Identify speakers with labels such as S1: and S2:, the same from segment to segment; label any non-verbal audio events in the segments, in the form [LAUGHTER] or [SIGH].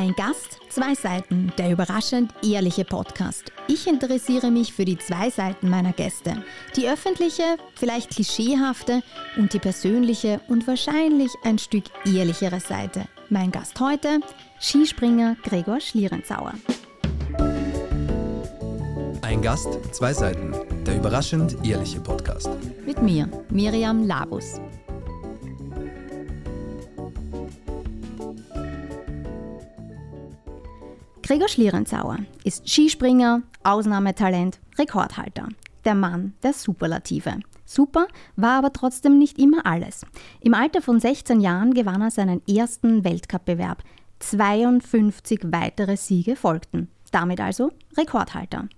S1: Ein Gast, zwei Seiten, der überraschend ehrliche Podcast. Ich interessiere mich für die zwei Seiten meiner Gäste. Die öffentliche, vielleicht klischeehafte und die persönliche und wahrscheinlich ein Stück ehrlichere Seite. Mein Gast heute, Skispringer Gregor Schlierenzauer.
S2: Ein Gast, zwei Seiten, der überraschend ehrliche Podcast.
S1: Mit mir, Miriam Labus. Gregor Schlierenzauer ist Skispringer, Ausnahmetalent, Rekordhalter. Der Mann der Superlative. Super war aber trotzdem nicht immer alles. Im Alter von 16 Jahren gewann er seinen ersten Weltcup-Bewerb. 52 weitere Siege folgten. Damit also Rekordhalter.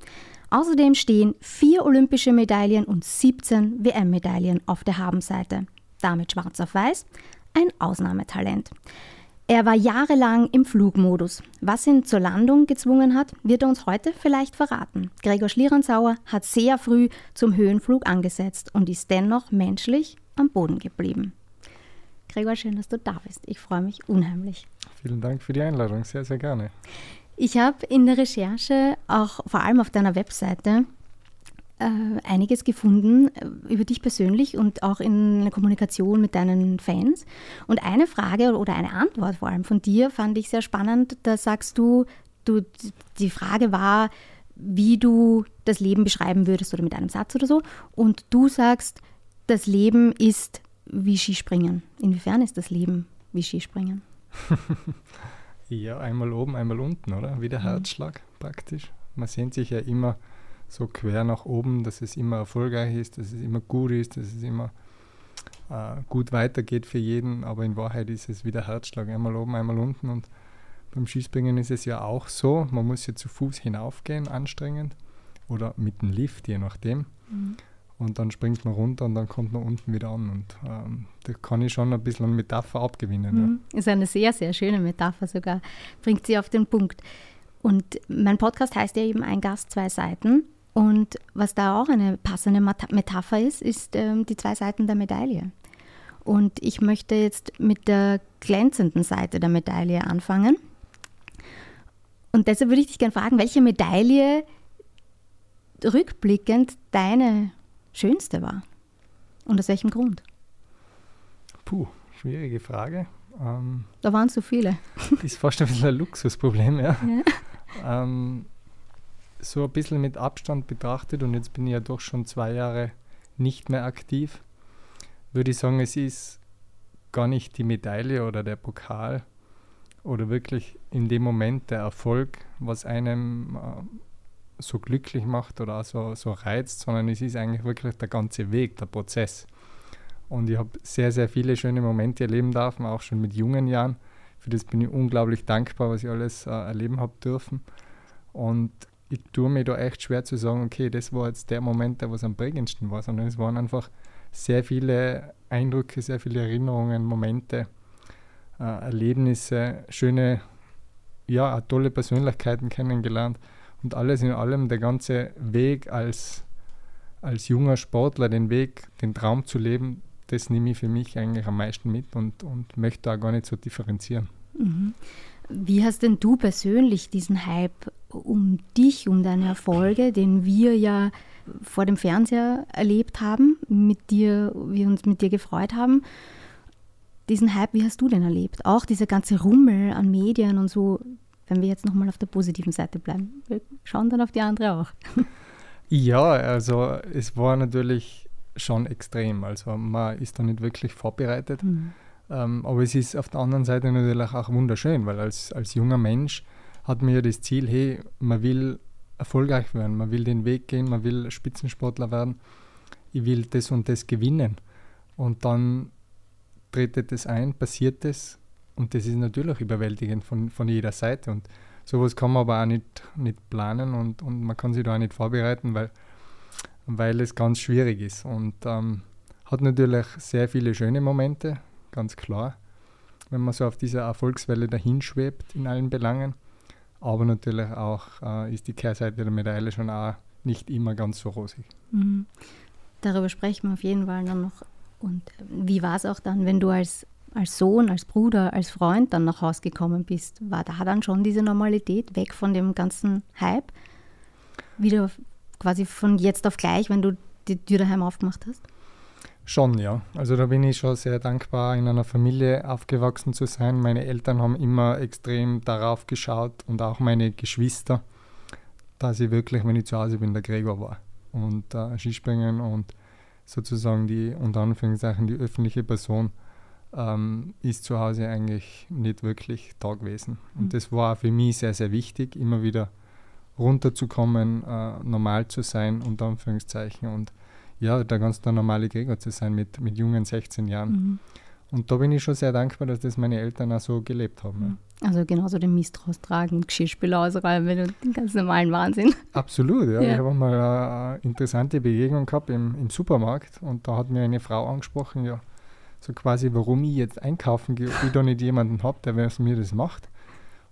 S1: Außerdem stehen vier olympische Medaillen und 17 WM-Medaillen auf der Habenseite. Damit schwarz auf weiß, ein Ausnahmetalent. Er war jahrelang im Flugmodus. Was ihn zur Landung gezwungen hat, wird er uns heute vielleicht verraten. Gregor Schlierenzauer hat sehr früh zum Höhenflug angesetzt und ist dennoch menschlich am Boden geblieben. Gregor, schön, dass du da bist. Ich freue mich unheimlich.
S3: Vielen Dank für die Einladung, sehr, sehr gerne.
S1: Ich habe in der Recherche, auch vor allem auf deiner Webseite, einiges gefunden äh, über dich persönlich und auch in der Kommunikation mit deinen Fans. Und eine Frage oder eine Antwort vor allem von dir fand ich sehr spannend. Da sagst du, du die Frage war, wie du das Leben beschreiben würdest oder mit einem Satz oder so. Und du sagst, das Leben ist wie Skispringen. Inwiefern ist das Leben wie Skispringen? [LAUGHS]
S3: ja, einmal oben, einmal unten, oder? Wie der mhm. Herzschlag praktisch. Man sehnt sich ja immer so quer nach oben, dass es immer erfolgreich ist, dass es immer gut ist, dass es immer äh, gut weitergeht für jeden, aber in Wahrheit ist es wie der Herzschlag, einmal oben, einmal unten und beim Skispringen ist es ja auch so, man muss ja zu Fuß hinaufgehen, anstrengend, oder mit dem Lift, je nachdem. Mhm. Und dann springt man runter und dann kommt man unten wieder an. Und ähm, da kann ich schon ein bisschen eine Metapher abgewinnen. Mhm.
S1: Ja. Ist eine sehr, sehr schöne Metapher sogar. Bringt sie auf den Punkt. Und mein Podcast heißt ja eben Ein Gast, zwei Seiten. Und was da auch eine passende Metapher ist, ist ähm, die zwei Seiten der Medaille. Und ich möchte jetzt mit der glänzenden Seite der Medaille anfangen. Und deshalb würde ich dich gerne fragen, welche Medaille rückblickend deine schönste war? Und aus welchem Grund?
S3: Puh, schwierige Frage.
S1: Ähm, da waren so viele.
S3: Ist fast ein bisschen ein Luxusproblem, ja. [LAUGHS] ja. Ähm, so ein bisschen mit Abstand betrachtet und jetzt bin ich ja doch schon zwei Jahre nicht mehr aktiv, würde ich sagen, es ist gar nicht die Medaille oder der Pokal oder wirklich in dem Moment der Erfolg, was einem äh, so glücklich macht oder so, so reizt, sondern es ist eigentlich wirklich der ganze Weg, der Prozess. Und ich habe sehr, sehr viele schöne Momente erleben dürfen, auch schon mit jungen Jahren. Für das bin ich unglaublich dankbar, was ich alles äh, erleben habe dürfen. Und ich tue mir da echt schwer zu sagen, okay, das war jetzt der Moment, der was am prägendsten war, sondern es waren einfach sehr viele Eindrücke, sehr viele Erinnerungen, Momente, äh, Erlebnisse, schöne, ja, tolle Persönlichkeiten kennengelernt und alles in allem der ganze Weg als, als junger Sportler, den Weg, den Traum zu leben, das nehme ich für mich eigentlich am meisten mit und, und möchte da gar nicht so differenzieren.
S1: Mhm. Wie hast denn du persönlich diesen Hype um dich, um deine Erfolge, den wir ja vor dem Fernseher erlebt haben, mit dir, wir uns mit dir gefreut haben, diesen Hype, wie hast du den erlebt? Auch dieser ganze Rummel an Medien und so, wenn wir jetzt nochmal auf der positiven Seite bleiben. Wir schauen dann auf die andere auch. [LAUGHS]
S3: Ja, also es war natürlich schon extrem. Also man ist da nicht wirklich vorbereitet. Mhm. Ähm, aber es ist auf der anderen Seite natürlich auch wunderschön, weil als, als junger Mensch hat man ja das Ziel, hey, man will erfolgreich werden, man will den Weg gehen, man will Spitzensportler werden, ich will das und das gewinnen. Und dann tretet das ein, passiert das und das ist natürlich überwältigend von, von jeder Seite. Und sowas kann man aber auch nicht, nicht planen und, und man kann sich da auch nicht vorbereiten, weil, weil es ganz schwierig ist. Und ähm, hat natürlich sehr viele schöne Momente, ganz klar, wenn man so auf dieser Erfolgswelle dahinschwebt in allen Belangen. Aber natürlich auch äh, ist die Kehrseite der Medaille schon auch nicht immer ganz so rosig. Mhm.
S1: Darüber sprechen wir auf jeden Fall dann noch. Und äh, wie war es auch dann, wenn du als als Sohn, als Bruder, als Freund dann nach Hause gekommen bist, war da dann schon diese Normalität weg von dem ganzen Hype? Wieder quasi von jetzt auf gleich, wenn du die Tür daheim aufgemacht hast?
S3: Schon, ja. Also da bin ich schon sehr dankbar, in einer Familie aufgewachsen zu sein. Meine Eltern haben immer extrem darauf geschaut und auch meine Geschwister, dass ich wirklich, wenn ich zu Hause bin, der Gregor war. Und äh, Skispringen und sozusagen die, unter Anführungszeichen, die öffentliche Person ähm, ist zu Hause eigentlich nicht wirklich da gewesen. Und mhm. das war für mich sehr, sehr wichtig, immer wieder runterzukommen, äh, normal zu sein, unter Anführungszeichen. Und ja, der ganz der normale Gregor zu sein mit, mit jungen 16 Jahren. Mhm. Und da bin ich schon sehr dankbar, dass das meine Eltern auch so gelebt haben.
S1: Mhm. Also genauso den Mistros tragen und Geschirrspüler ausräumen und den ganz normalen Wahnsinn.
S3: Absolut, ja. ja. Ich habe mal eine interessante Begegnung gehabt im, im Supermarkt und da hat mir eine Frau angesprochen, ja, so quasi, warum ich jetzt einkaufen gehe, ob ich da nicht jemanden habe, der mir das macht.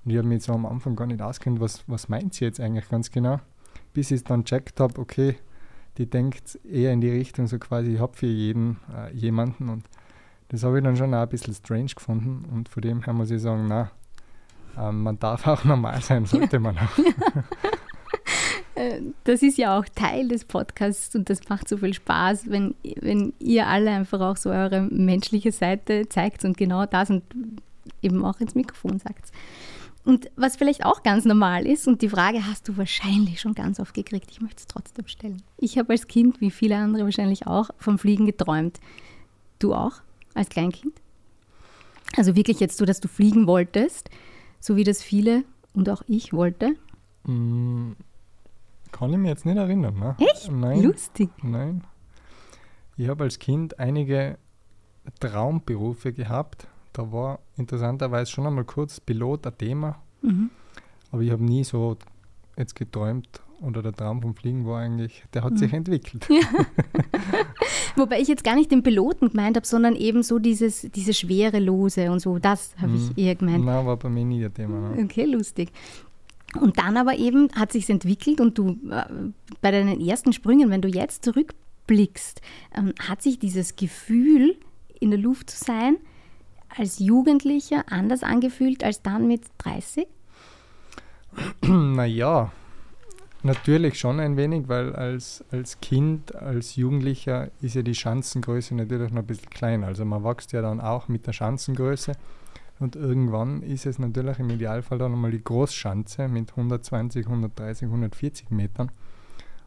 S3: Und ich habe mich so am Anfang gar nicht auskennt, was, was meint sie jetzt eigentlich ganz genau, bis ich es dann checkt habe, okay, die denkt eher in die Richtung, so quasi, ich habe für jeden äh, jemanden. Und das habe ich dann schon auch ein bisschen strange gefunden. Und von dem her muss ich sagen, na, ähm, man darf auch normal sein, sollte man auch. [LAUGHS]
S1: Äh, das ist ja auch Teil des Podcasts und das macht so viel Spaß, wenn, wenn ihr alle einfach auch so eure menschliche Seite zeigt und genau das und eben auch ins Mikrofon sagt. Und was vielleicht auch ganz normal ist, und die Frage hast du wahrscheinlich schon ganz oft gekriegt, ich möchte es trotzdem stellen. Ich habe als Kind, wie viele andere wahrscheinlich auch, vom Fliegen geträumt. Du auch, als Kleinkind? Also wirklich jetzt so, dass du fliegen wolltest, so wie das viele und auch ich wollte?
S3: Mm, kann ich mich jetzt nicht erinnern. Ne?
S1: Echt?
S3: Nein.
S1: Lustig.
S3: Nein. Ich habe als Kind einige Traumberufe gehabt, da war interessanterweise schon einmal kurz Pilot ein Thema. Mhm. Aber ich habe nie so jetzt geträumt oder der Traum vom Fliegen war eigentlich, der hat mhm. sich entwickelt. Ja. [LAUGHS]
S1: Wobei ich jetzt gar nicht den Piloten gemeint habe, sondern eben so dieses, diese Schwerelose und so, das habe mhm. ich eher gemeint.
S3: Nein, war bei mir nie ein Thema.
S1: Ne? Okay, lustig. Und dann aber eben hat sich entwickelt und du äh, bei deinen ersten Sprüngen, wenn du jetzt zurückblickst, ähm, hat sich dieses Gefühl, in der Luft zu sein, als Jugendlicher anders angefühlt als dann mit 30? [CLEARS THROAT]
S3: Naja, natürlich schon ein wenig, weil als, als Kind, als Jugendlicher ist ja die Schanzengröße natürlich noch ein bisschen kleiner. Also man wächst ja dann auch mit der Schanzengröße. Und irgendwann ist es natürlich im Idealfall dann nochmal die Großschanze mit 120, 130, 140 Metern.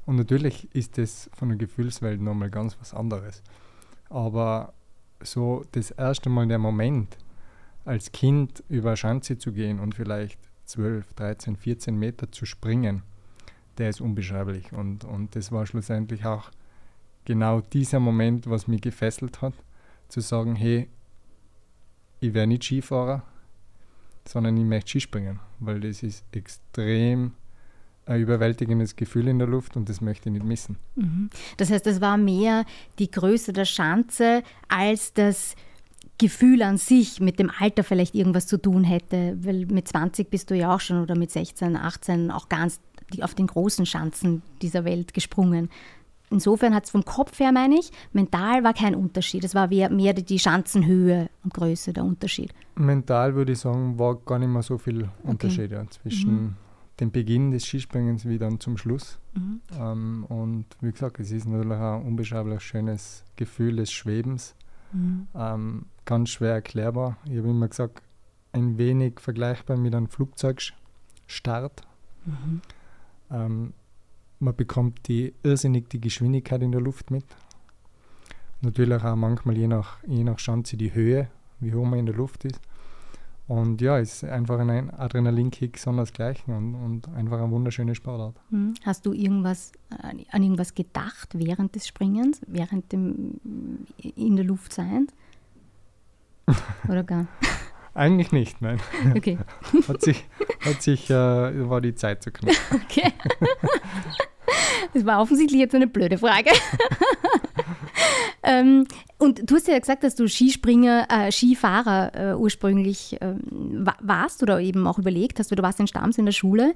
S3: Und natürlich ist das von der Gefühlswelt nochmal ganz was anderes. Aber so das erste Mal der Moment, als Kind über Schanze zu gehen und vielleicht 12, 13, 14 Meter zu springen, der ist unbeschreiblich. Und, und das war schlussendlich auch genau dieser Moment, was mich gefesselt hat, zu sagen, hey, ich werde nicht Skifahrer, sondern ich möchte Skispringen, weil das ist extrem ein überwältigendes Gefühl in der Luft und das möchte ich nicht missen.
S1: Mhm. Das heißt, es war mehr die Größe der Schanze als das Gefühl an sich mit dem Alter vielleicht irgendwas zu tun hätte, weil mit 20 bist du ja auch schon oder mit 16, 18 auch ganz auf den großen Schanzen dieser Welt gesprungen. Insofern hat es vom Kopf her, meine ich, mental war kein Unterschied. Es war mehr die Schanzenhöhe und Größe der Unterschied.
S3: Mental würde ich sagen, war gar nicht mehr so viel Unterschied okay. ja, zwischen mhm den Beginn des Skispringens wie dann zum Schluss. Mhm. Ähm, und wie gesagt, es ist natürlich ein unbeschreiblich schönes Gefühl des Schwebens. Mhm. Ähm, ganz schwer erklärbar. Ich habe immer gesagt, ein wenig vergleichbar mit einem Flugzeugstart. Mhm. Ähm, man bekommt die irrsinnig die Geschwindigkeit in der Luft mit. Natürlich auch manchmal je nach, je nach Schanze die Höhe, wie hoch man in der Luft ist. Und ja, ist einfach ein Adrenalinkick sondersgleichen und, und einfach eine wunderschöne Sportart.
S1: Hm. Hast du irgendwas an irgendwas gedacht während des Springens, während dem in der Luft sein? [LAUGHS] Oder gar?
S3: Eigentlich nicht, nein. Okay. [LAUGHS] hat sich, hat sich äh, war die Zeit zu knapp. [LAUGHS] Okay.
S1: Das war offensichtlich jetzt eine blöde Frage. Ähm, und du hast ja gesagt, dass du Skispringer, äh, Skifahrer äh, ursprünglich äh, warst oder eben auch überlegt hast, weil du warst in Stams in der Schule.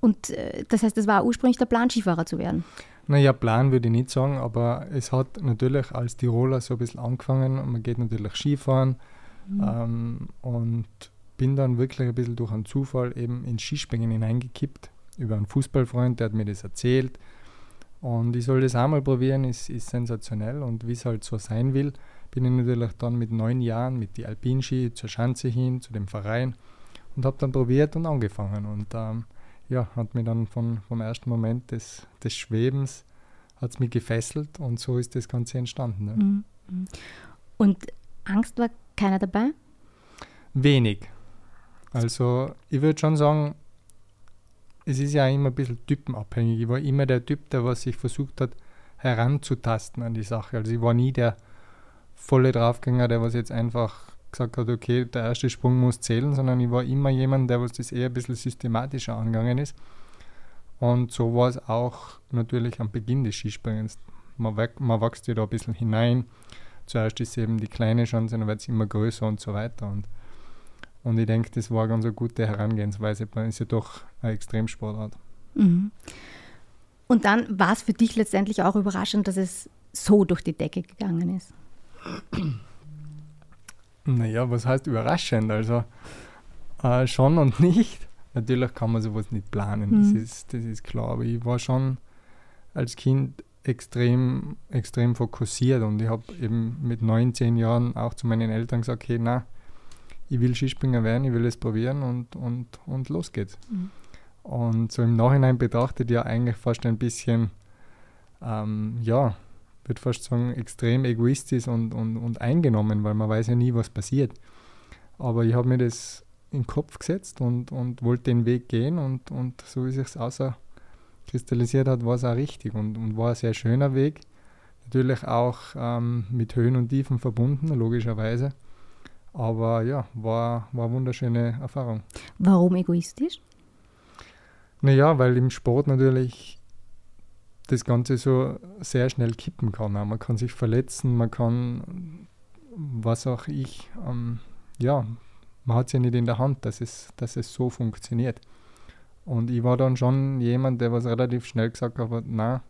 S1: Und äh, das heißt, es war ursprünglich der Plan, Skifahrer zu werden.
S3: Naja, Plan würde ich nicht sagen, aber es hat natürlich als Tiroler so ein bisschen angefangen. Man geht natürlich Skifahren, Mhm. Ähm, und bin dann wirklich ein bisschen durch einen Zufall eben ins Skispringen hineingekippt. Über einen Fußballfreund, der hat mir das erzählt. Und ich soll das einmal probieren, ist, ist sensationell. Und wie es halt so sein will, bin ich natürlich dann mit neun Jahren mit die Alpinski zur Schanze hin, zu dem Verein und habe dann probiert und angefangen. Und ähm, ja, hat mir dann von, vom ersten Moment des, des Schwebens hat es mich gefesselt und so ist das Ganze entstanden. Mhm.
S1: Und Angst war keiner dabei?
S3: Wenig. Also ich würde schon sagen, es ist ja immer ein bisschen typenabhängig. Ich war immer der Typ, der was sich versucht hat, heranzutasten an die Sache. Also ich war nie der volle Draufgänger, der was jetzt einfach gesagt hat, okay, der erste Sprung muss zählen, sondern ich war immer jemand, der was das eher ein bisschen systematischer angegangen ist. Und so war es auch natürlich am Beginn des Skispringens. Man, man wächst ja da ein bisschen hinein. Zuerst ist eben die kleine Chance, dann wird es immer größer und so weiter. Und, und ich denke, das war ganz eine gute Herangehensweise. Man ist ja doch eine Extremsportart. Mhm.
S1: Und dann war es für dich letztendlich auch überraschend, dass es so durch die Decke gegangen ist.
S3: Naja, was heißt überraschend? Also äh, schon und nicht. Natürlich kann man sowas nicht planen, mhm. das, ist, das ist klar. Aber ich war schon als Kind extrem, extrem fokussiert und ich habe eben mit 19 Jahren auch zu meinen Eltern gesagt, okay, na, ich will Skispringer werden, ich will es probieren und, und, und los geht's. Mhm. Und so im Nachhinein betrachtet ja eigentlich fast ein bisschen, ähm, ja, würde fast sagen, extrem egoistisch und, und, und eingenommen, weil man weiß ja nie, was passiert. Aber ich habe mir das in den Kopf gesetzt und, und wollte den Weg gehen und, und so wie sich es außer kristallisiert hat, war es auch richtig und, und war ein sehr schöner Weg. Natürlich auch ähm, mit Höhen und Tiefen verbunden, logischerweise. Aber ja, war, war eine wunderschöne Erfahrung.
S1: Warum egoistisch?
S3: Naja, weil im Sport natürlich das Ganze so sehr schnell kippen kann. Man kann sich verletzen, man kann, was auch ich, ähm, ja, man hat es ja nicht in der Hand, dass es, dass es so funktioniert. Und ich war dann schon jemand, der was relativ schnell gesagt hat, na,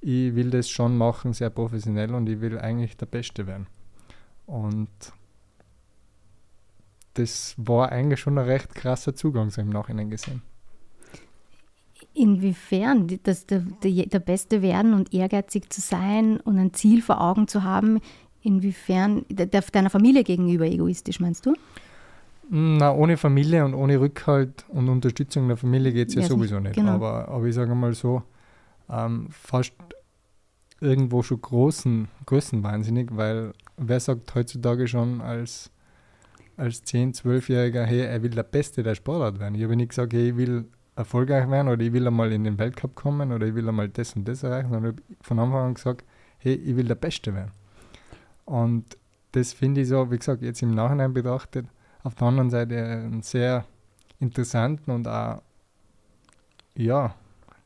S3: ich will das schon machen, sehr professionell und ich will eigentlich der Beste werden. Und das war eigentlich schon ein recht krasser Zugang so im Nachhinein gesehen.
S1: Inwiefern, dass der, der, der Beste werden und ehrgeizig zu sein und ein Ziel vor Augen zu haben, inwiefern der, deiner Familie gegenüber egoistisch, meinst du?
S3: Na, ohne Familie und ohne Rückhalt und Unterstützung der Familie geht es ja, ja, sowieso nicht. Genau. Aber, aber ich sage mal so, ähm, fast irgendwo schon großen, größenwahnsinnig, weil wer sagt heutzutage schon als, als 10-, 12-Jähriger, hey, er will der Beste der Sportart werden. Ich habe nicht gesagt, hey, ich will erfolgreich werden oder ich will einmal in den Weltcup kommen oder ich will einmal das und das erreichen, sondern ich habe von Anfang an gesagt, hey, ich will der Beste werden. Und das finde ich so, wie gesagt, jetzt im Nachhinein betrachtet, auf der anderen Seite einen sehr interessanten und auch ja,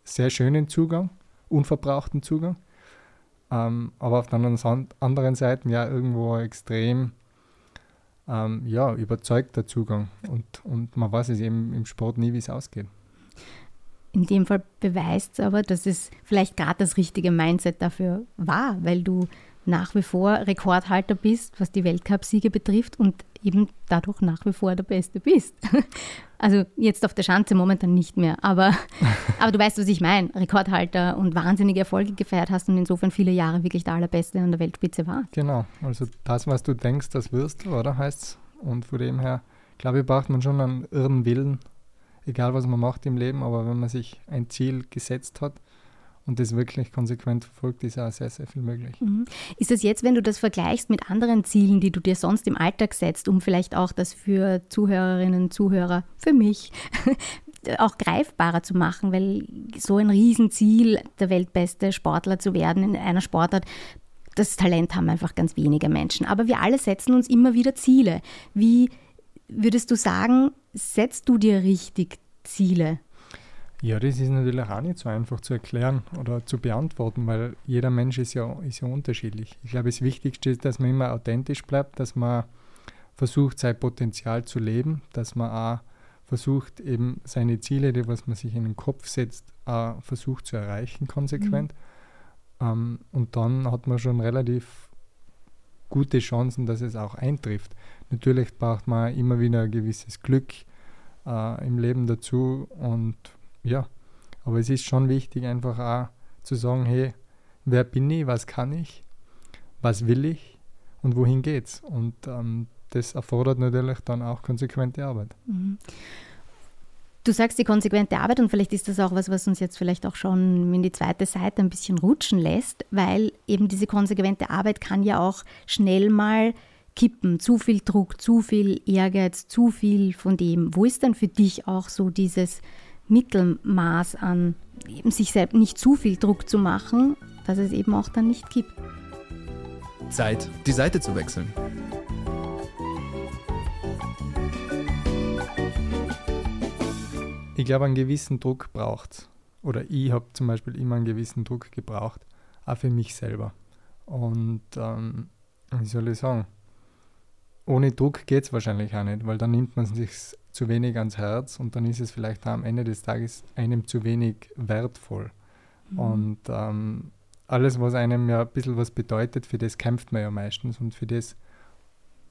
S3: sehr schönen Zugang, unverbrauchten Zugang. Ähm, aber auf der anderen, anderen Seite ja irgendwo extrem ähm, ja, überzeugter Zugang. Und, und man weiß es eben im Sport nie, wie es ausgeht.
S1: In dem Fall beweist es aber, dass es vielleicht gerade das richtige Mindset dafür war, weil du nach wie vor Rekordhalter bist, was die Weltcupsiege betrifft und eben dadurch nach wie vor der Beste bist. [LAUGHS] Also jetzt auf der Schanze momentan nicht mehr, aber, [LAUGHS] aber du weißt, was ich meine. Rekordhalter und wahnsinnige Erfolge gefeiert hast und insofern viele Jahre wirklich der Allerbeste an der Weltspitze warst.
S3: Genau, also das, was du denkst, das wirst du, oder heißt es? Und von dem her, glaube ich, braucht man schon einen irren Willen, egal was man macht im Leben, aber wenn man sich ein Ziel gesetzt hat, und das wirklich konsequent verfolgt, ist auch sehr, sehr viel möglich. Mhm.
S1: Ist das jetzt, wenn du das vergleichst mit anderen Zielen, die du dir sonst im Alltag setzt, um vielleicht auch das für Zuhörerinnen Zuhörer, für mich, [LAUGHS] auch greifbarer zu machen, weil so ein Riesenziel, der weltbeste Sportler zu werden in einer Sportart, das Talent haben einfach ganz wenige Menschen. Aber wir alle setzen uns immer wieder Ziele. Wie würdest du sagen, setzt du dir richtig Ziele?
S3: Ja, das ist natürlich auch nicht so einfach zu erklären oder zu beantworten, weil jeder Mensch ist ja, ist ja unterschiedlich. Ich glaube, das Wichtigste ist, dass man immer authentisch bleibt, dass man versucht, sein Potenzial zu leben, dass man auch versucht, eben seine Ziele, die was man sich in den Kopf setzt, auch versucht zu erreichen, konsequent. Mhm. Ähm, und dann hat man schon relativ gute Chancen, dass es auch eintrifft. Natürlich braucht man immer wieder ein gewisses Glück äh, im Leben dazu und ja, aber es ist schon wichtig, einfach auch zu sagen, hey, wer bin ich, was kann ich, was will ich und wohin geht's? Und ähm, das erfordert natürlich dann auch konsequente Arbeit. Mhm.
S1: Du sagst die konsequente Arbeit und vielleicht ist das auch was, was uns jetzt vielleicht auch schon in die zweite Seite ein bisschen rutschen lässt, weil eben diese konsequente Arbeit kann ja auch schnell mal kippen. Zu viel Druck, zu viel Ehrgeiz, zu viel von dem. Wo ist denn für dich auch so dieses Mittelmaß an, eben sich selbst nicht zu viel Druck zu machen, dass es eben auch dann nicht kippt?
S2: Zeit, die Seite zu wechseln.
S3: Ich glaube, einen gewissen Druck braucht es. Oder ich habe zum Beispiel immer einen gewissen Druck gebraucht, auch für mich selber. Und ähm, wie soll ich sagen, ohne Druck geht es wahrscheinlich auch nicht, weil dann nimmt man sich zu wenig ans Herz und dann ist es vielleicht am Ende des Tages einem zu wenig wertvoll. Mhm. Und ähm, alles, was einem ja ein bisschen was bedeutet, für das kämpft man ja meistens und für das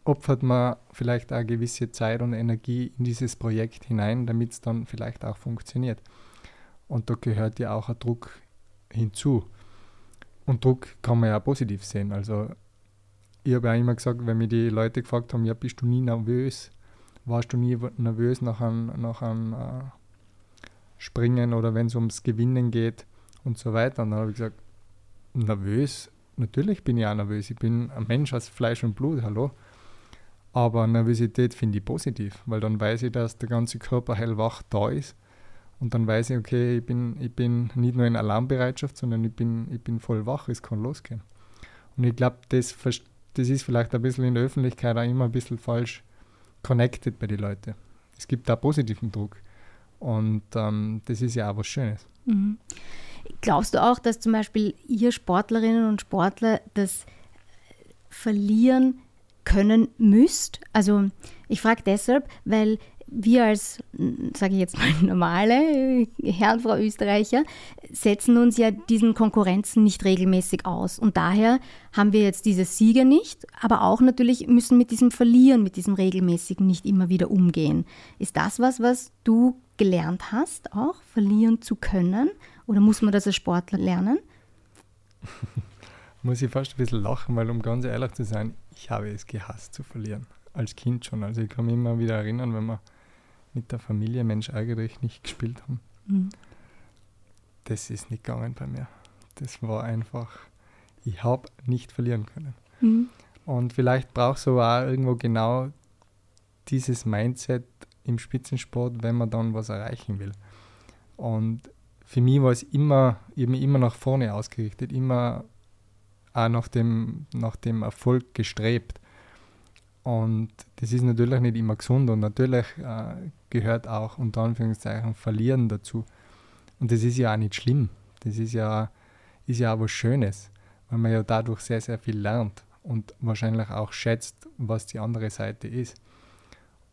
S3: opfert man vielleicht auch gewisse Zeit und Energie in dieses Projekt hinein, damit es dann vielleicht auch funktioniert. Und da gehört ja auch ein Druck hinzu. Und Druck kann man ja auch positiv sehen. Also ich habe ja immer gesagt, wenn mir die Leute gefragt haben, ja, bist du nie nervös? Warst du nie nervös nach einem, nach einem äh, Springen oder wenn es ums Gewinnen geht und so weiter? Und dann habe ich gesagt, nervös, natürlich bin ich auch nervös. Ich bin ein Mensch aus Fleisch und Blut, hallo. Aber Nervosität finde ich positiv, weil dann weiß ich, dass der ganze Körper hellwach da ist. Und dann weiß ich, okay, ich bin, ich bin nicht nur in Alarmbereitschaft, sondern ich bin, ich bin voll wach, es kann losgehen. Und ich glaube, das, das ist vielleicht ein bisschen in der Öffentlichkeit auch immer ein bisschen falsch connected bei den Leuten. Es gibt da positiven Druck. Und ähm, das ist ja auch was Schönes. Mhm.
S1: Glaubst du auch, dass zum Beispiel ihr Sportlerinnen und Sportler das Verlieren können müsst? Also ich frage deshalb, weil wir als, sage ich jetzt mal, [LAUGHS] normale Herren, Frau Österreicher, setzen uns ja diesen Konkurrenzen nicht regelmäßig aus. Und daher haben wir jetzt diese Siege nicht, aber auch natürlich müssen mit diesem Verlieren, mit diesem regelmäßigen nicht immer wieder umgehen. Ist das was, was du gelernt hast, auch verlieren zu können? Oder muss man das als Sportler lernen?
S3: muss ich fast ein bisschen lachen, weil um ganz ehrlich zu sein, ich habe es gehasst zu verlieren. Als Kind schon. Also ich kann mich immer wieder erinnern, wenn wir mit der Familie Mensch eigentlich nicht gespielt haben. Mhm. Das ist nicht gegangen bei mir. Das war einfach, ich habe nicht verlieren können. Mhm. Und vielleicht brauchst du auch irgendwo genau dieses Mindset im Spitzensport, wenn man dann was erreichen will. Und für mich war es immer, eben immer nach vorne ausgerichtet, immer auch nach dem, nach dem Erfolg gestrebt. Und das ist natürlich nicht immer gesund und natürlich äh, gehört auch unter Anführungszeichen Verlieren dazu. Und das ist ja auch nicht schlimm. Das ist ja, ist ja auch was Schönes, weil man ja dadurch sehr, sehr viel lernt und wahrscheinlich auch schätzt, was die andere Seite ist.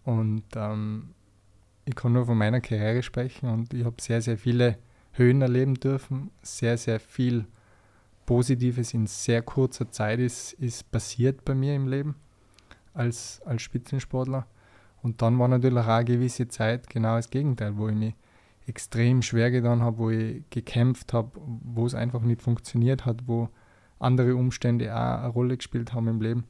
S3: Und ähm, ich kann nur von meiner Karriere sprechen und ich habe sehr, sehr viele Höhen erleben dürfen, sehr, sehr viel Positives in sehr kurzer Zeit ist, ist passiert bei mir im Leben als, als Spitzensportler. Und dann war natürlich auch eine gewisse Zeit genau das Gegenteil, wo ich mich extrem schwer getan habe, wo ich gekämpft habe, wo es einfach nicht funktioniert hat, wo andere Umstände auch eine Rolle gespielt haben im Leben.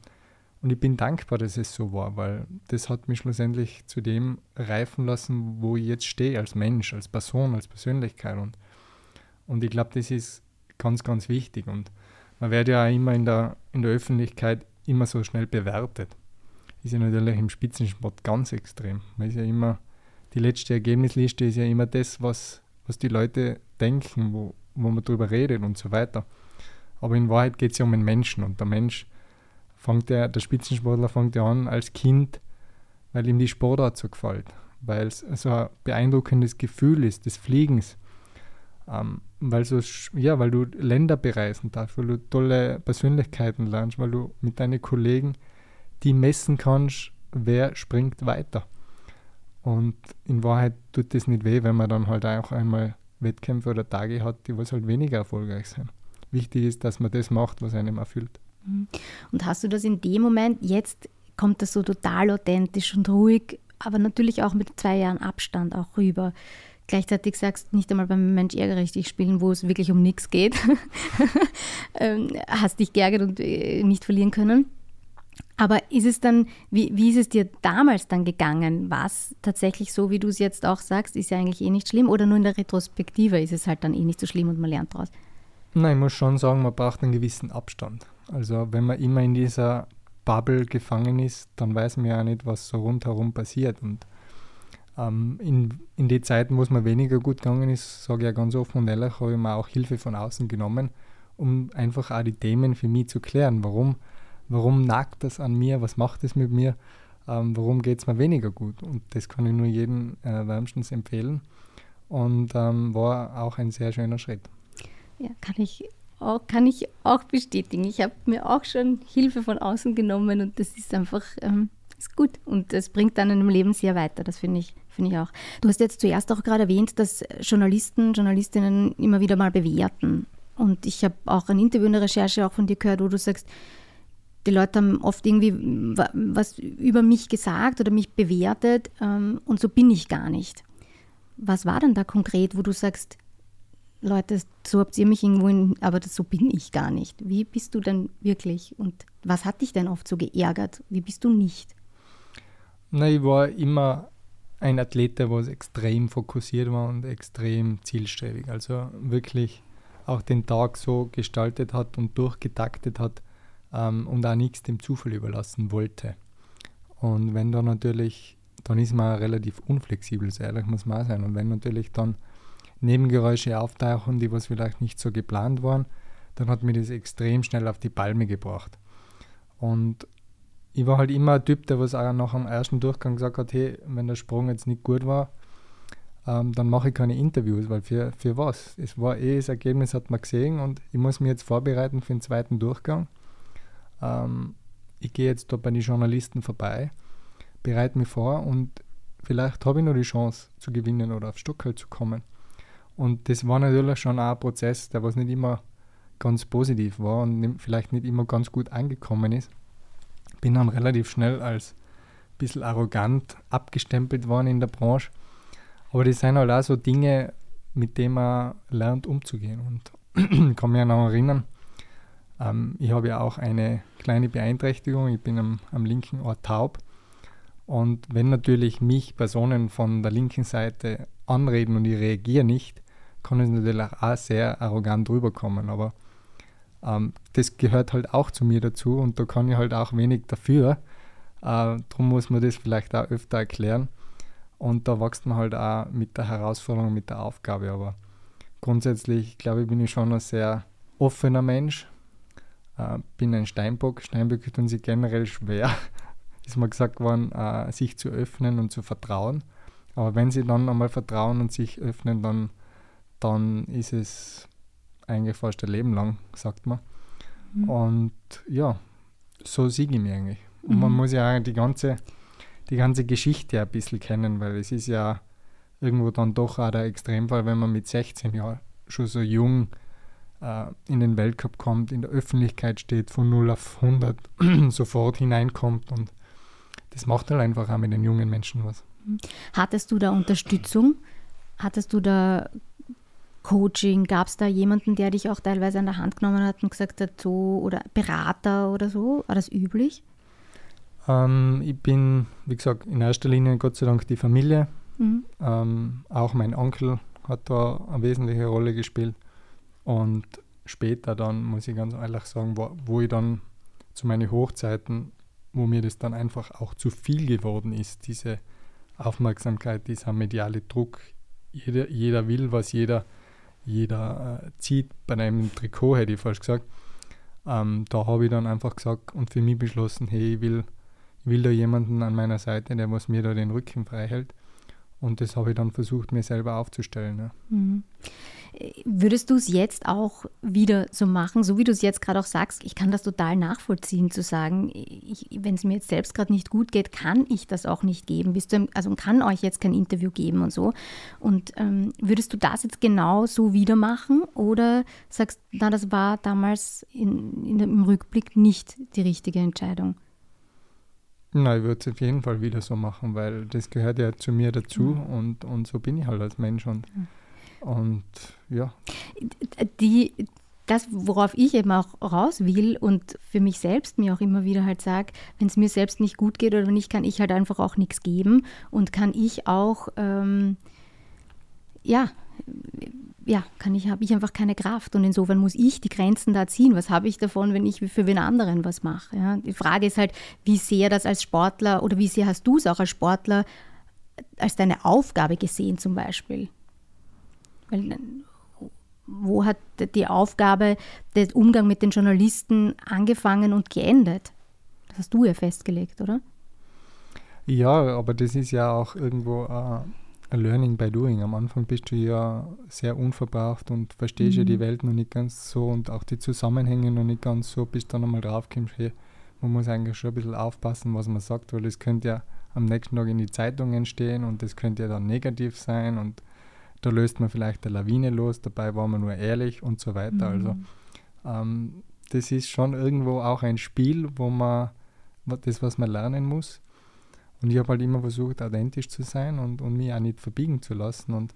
S3: Und ich bin dankbar, dass es so war, weil das hat mich schlussendlich zu dem reifen lassen, wo ich jetzt stehe, als Mensch, als Person, als Persönlichkeit. Und, und ich glaube, das ist ganz, ganz wichtig. Und man wird ja auch immer in der, in der Öffentlichkeit immer so schnell bewertet. Ist ja natürlich im Spitzensport ganz extrem. Man ist ja immer, die letzte Ergebnisliste ist ja immer das, was, was die Leute denken, wo, wo man darüber redet und so weiter. Aber in Wahrheit geht es ja um den Menschen und der Mensch fängt ja, der Spitzensportler fängt ja an als Kind, weil ihm die Sportart so gefällt, weil es so ein beeindruckendes Gefühl ist des Fliegens. Ähm, weil, so, ja, weil du Länder bereisen darfst, weil du tolle Persönlichkeiten lernst, weil du mit deinen Kollegen die messen kannst, wer springt weiter. Und in Wahrheit tut das nicht weh, wenn man dann halt auch einmal Wettkämpfe oder Tage hat, die was halt weniger erfolgreich sind. Wichtig ist, dass man das macht, was einem erfüllt.
S1: Mhm. Und hast du das in dem Moment, jetzt kommt das so total authentisch und ruhig, aber natürlich auch mit zwei Jahren Abstand auch rüber. Gleichzeitig sagst nicht einmal beim Mensch ärgere ich dich spielen, wo es wirklich um nichts geht. [LAUGHS] Ähm, hast dich geärgert und äh, nicht verlieren können. Aber ist es dann, wie, wie ist es dir damals dann gegangen? War es tatsächlich so, wie du es jetzt auch sagst, ist ja eigentlich eh nicht schlimm? Oder nur in der Retrospektive ist es halt dann eh nicht so schlimm und man lernt daraus?
S3: Nein, ich muss schon sagen, man braucht einen gewissen Abstand. Also wenn man immer in dieser Bubble gefangen ist, dann weiß man ja nicht, was so rundherum passiert. Und ähm, in, in die Zeiten, wo es mir weniger gut gegangen ist, sage ich ja ganz offen und ehrlich, habe ich mir auch Hilfe von außen genommen, um einfach auch die Themen für mich zu klären. Warum, warum nagt das an mir? Was macht es mit mir? Ähm, warum geht es mir weniger gut? Und das kann ich nur jedem äh, wärmstens empfehlen. Und ähm, war auch ein sehr schöner Schritt.
S1: Ja, kann ich auch, kann ich auch bestätigen. Ich habe mir auch schon Hilfe von außen genommen und das ist einfach ähm, ist gut und es bringt dann in einem Leben sehr weiter. Das finde ich, finde ich auch. Du hast jetzt zuerst auch gerade erwähnt, dass Journalisten, Journalistinnen immer wieder mal bewerten. Und ich habe auch ein Interview in der Recherche auch von dir gehört, wo du sagst, die Leute haben oft irgendwie was über mich gesagt oder mich bewertet ähm, und so bin ich gar nicht. Was war denn da konkret, wo du sagst, Leute, so habt ihr mich irgendwo in, aber das, so bin ich gar nicht. Wie bist du denn wirklich und was hat dich denn oft so geärgert? Wie bist du nicht?
S3: Na, ich war immer ein Athlet, der extrem fokussiert war und extrem zielstrebig. Also wirklich auch den Tag so gestaltet hat und durchgetaktet hat ähm, und auch nichts dem Zufall überlassen wollte. Und wenn da natürlich, dann ist man relativ unflexibel, so ehrlich muss man auch sein. Und wenn natürlich dann Nebengeräusche auftauchen, die was vielleicht nicht so geplant waren, dann hat mir das extrem schnell auf die Palme gebracht. Und ich war halt immer ein Typ, der was auch nach dem ersten Durchgang gesagt hat, hey, wenn der Sprung jetzt nicht gut war, ähm, dann mache ich keine Interviews, weil für, für was? Es war eh, das Ergebnis hat man gesehen und ich muss mich jetzt vorbereiten für den zweiten Durchgang. Ähm, ich gehe jetzt da bei den Journalisten vorbei, bereite mich vor und vielleicht habe ich noch die Chance zu gewinnen oder auf Stockholm zu kommen. Und das war natürlich schon auch ein Prozess, der was nicht immer ganz positiv war und vielleicht nicht immer ganz gut angekommen ist. Bin dann relativ schnell als ein bisschen arrogant abgestempelt worden in der Branche. Aber das sind halt auch so Dinge, mit denen man lernt umzugehen. Und [CLEARS THROAT] ich kann mich noch erinnern, ähm, ich habe ja auch eine kleine Beeinträchtigung. Ich bin am, am linken Ohr taub. Und wenn natürlich mich Personen von der linken Seite anreden und ich reagiere nicht, kann es natürlich auch sehr arrogant rüberkommen, aber ähm, das gehört halt auch zu mir dazu und da kann ich halt auch wenig dafür. Äh, darum muss man das vielleicht auch öfter erklären und da wächst man halt auch mit der Herausforderung, mit der Aufgabe, aber grundsätzlich glaube ich, bin ich schon ein sehr offener Mensch, äh, bin ein Steinbock. Steinböcke tun sich generell schwer, [LAUGHS] ist mir gesagt worden, äh, sich zu öffnen und zu vertrauen. Aber wenn sie dann einmal vertrauen und sich öffnen, dann dann ist es eigentlich fast ein Leben lang, sagt man. Mhm. Und ja, so siege ich mich eigentlich. Und mhm. man muss ja die ganze, die ganze Geschichte ein bisschen kennen, weil es ist ja irgendwo dann doch auch der Extremfall, wenn man mit 16 Jahren schon so jung äh, in den Weltcup kommt, in der Öffentlichkeit steht, von 0 auf 100 [CLEARS THROAT] sofort hineinkommt und das macht halt einfach auch mit den jungen Menschen was.
S1: Mhm. Hattest du da Unterstützung? Hattest du da Coaching? Gab es da jemanden, der dich auch teilweise an der Hand genommen hat und gesagt hat, so, oder Berater oder so? War das üblich?
S3: Ähm, ich bin, wie gesagt, in erster Linie Gott sei Dank die Familie. Mhm. Ähm, auch mein Onkel hat da eine wesentliche Rolle gespielt. Und später dann, muss ich ganz ehrlich sagen, wo, wo ich dann zu meinen Hochzeiten, wo mir das dann einfach auch zu viel geworden ist, diese Aufmerksamkeit, dieser mediale Druck. Jeder, jeder will was, jeder jeder äh, zieht bei einem Trikot, hätte ich falsch gesagt. Ähm, da habe ich dann einfach gesagt und für mich beschlossen, hey, ich will, ich will da jemanden an meiner Seite, der was mir da den Rücken frei hält. Und das habe ich dann versucht, mir selber aufzustellen. Ja. Mhm.
S1: Würdest du es jetzt auch wieder so machen, so wie du es jetzt gerade auch sagst? Ich kann das total nachvollziehen, zu sagen, wenn es mir jetzt selbst gerade nicht gut geht, kann ich das auch nicht geben. Du, also kann euch jetzt kein Interview geben und so. Und ähm, würdest du das jetzt genau so wieder machen oder sagst, na, das war damals in, in, im Rückblick nicht die richtige Entscheidung?
S3: Nein, ich würde es auf jeden Fall wieder so machen, weil das gehört ja zu mir dazu mhm. und, und so bin ich halt als Mensch und, mhm. und ja.
S1: Die, das, worauf ich eben auch raus will und für mich selbst mir auch immer wieder halt sage, wenn es mir selbst nicht gut geht oder nicht, kann ich halt einfach auch nichts geben und kann ich auch, ähm, ja, ja, kann ich, habe ich einfach keine Kraft. Und insofern muss ich die Grenzen da ziehen. Was habe ich davon, wenn ich für wen anderen was mache? Ja? Die Frage ist halt, wie sehr das als Sportler oder wie sehr hast du es auch als Sportler als deine Aufgabe gesehen zum Beispiel? Weil, wo hat die Aufgabe der Umgang mit den Journalisten angefangen und geendet? Das hast du ja festgelegt, oder?
S3: Ja, aber das ist ja auch irgendwo äh, Learning by Doing. Am Anfang bist du ja sehr unverbraucht und verstehst mhm. ja die mhm. Welt noch nicht ganz so und auch die Zusammenhänge noch nicht ganz so, bis du dann einmal draufkommst, hey, man muss eigentlich schon ein bisschen aufpassen, was man sagt, weil es könnte ja am nächsten Tag in die Zeitungen stehen und das könnte ja dann negativ sein und da löst man vielleicht eine Lawine los, dabei war man nur ehrlich und so weiter. Also, mhm. Also ähm, das ist schon irgendwo auch ein Spiel, wo man das, was man lernen muss. Und ich habe halt immer versucht, authentisch zu sein und, und mich auch nicht verbiegen zu lassen. Und,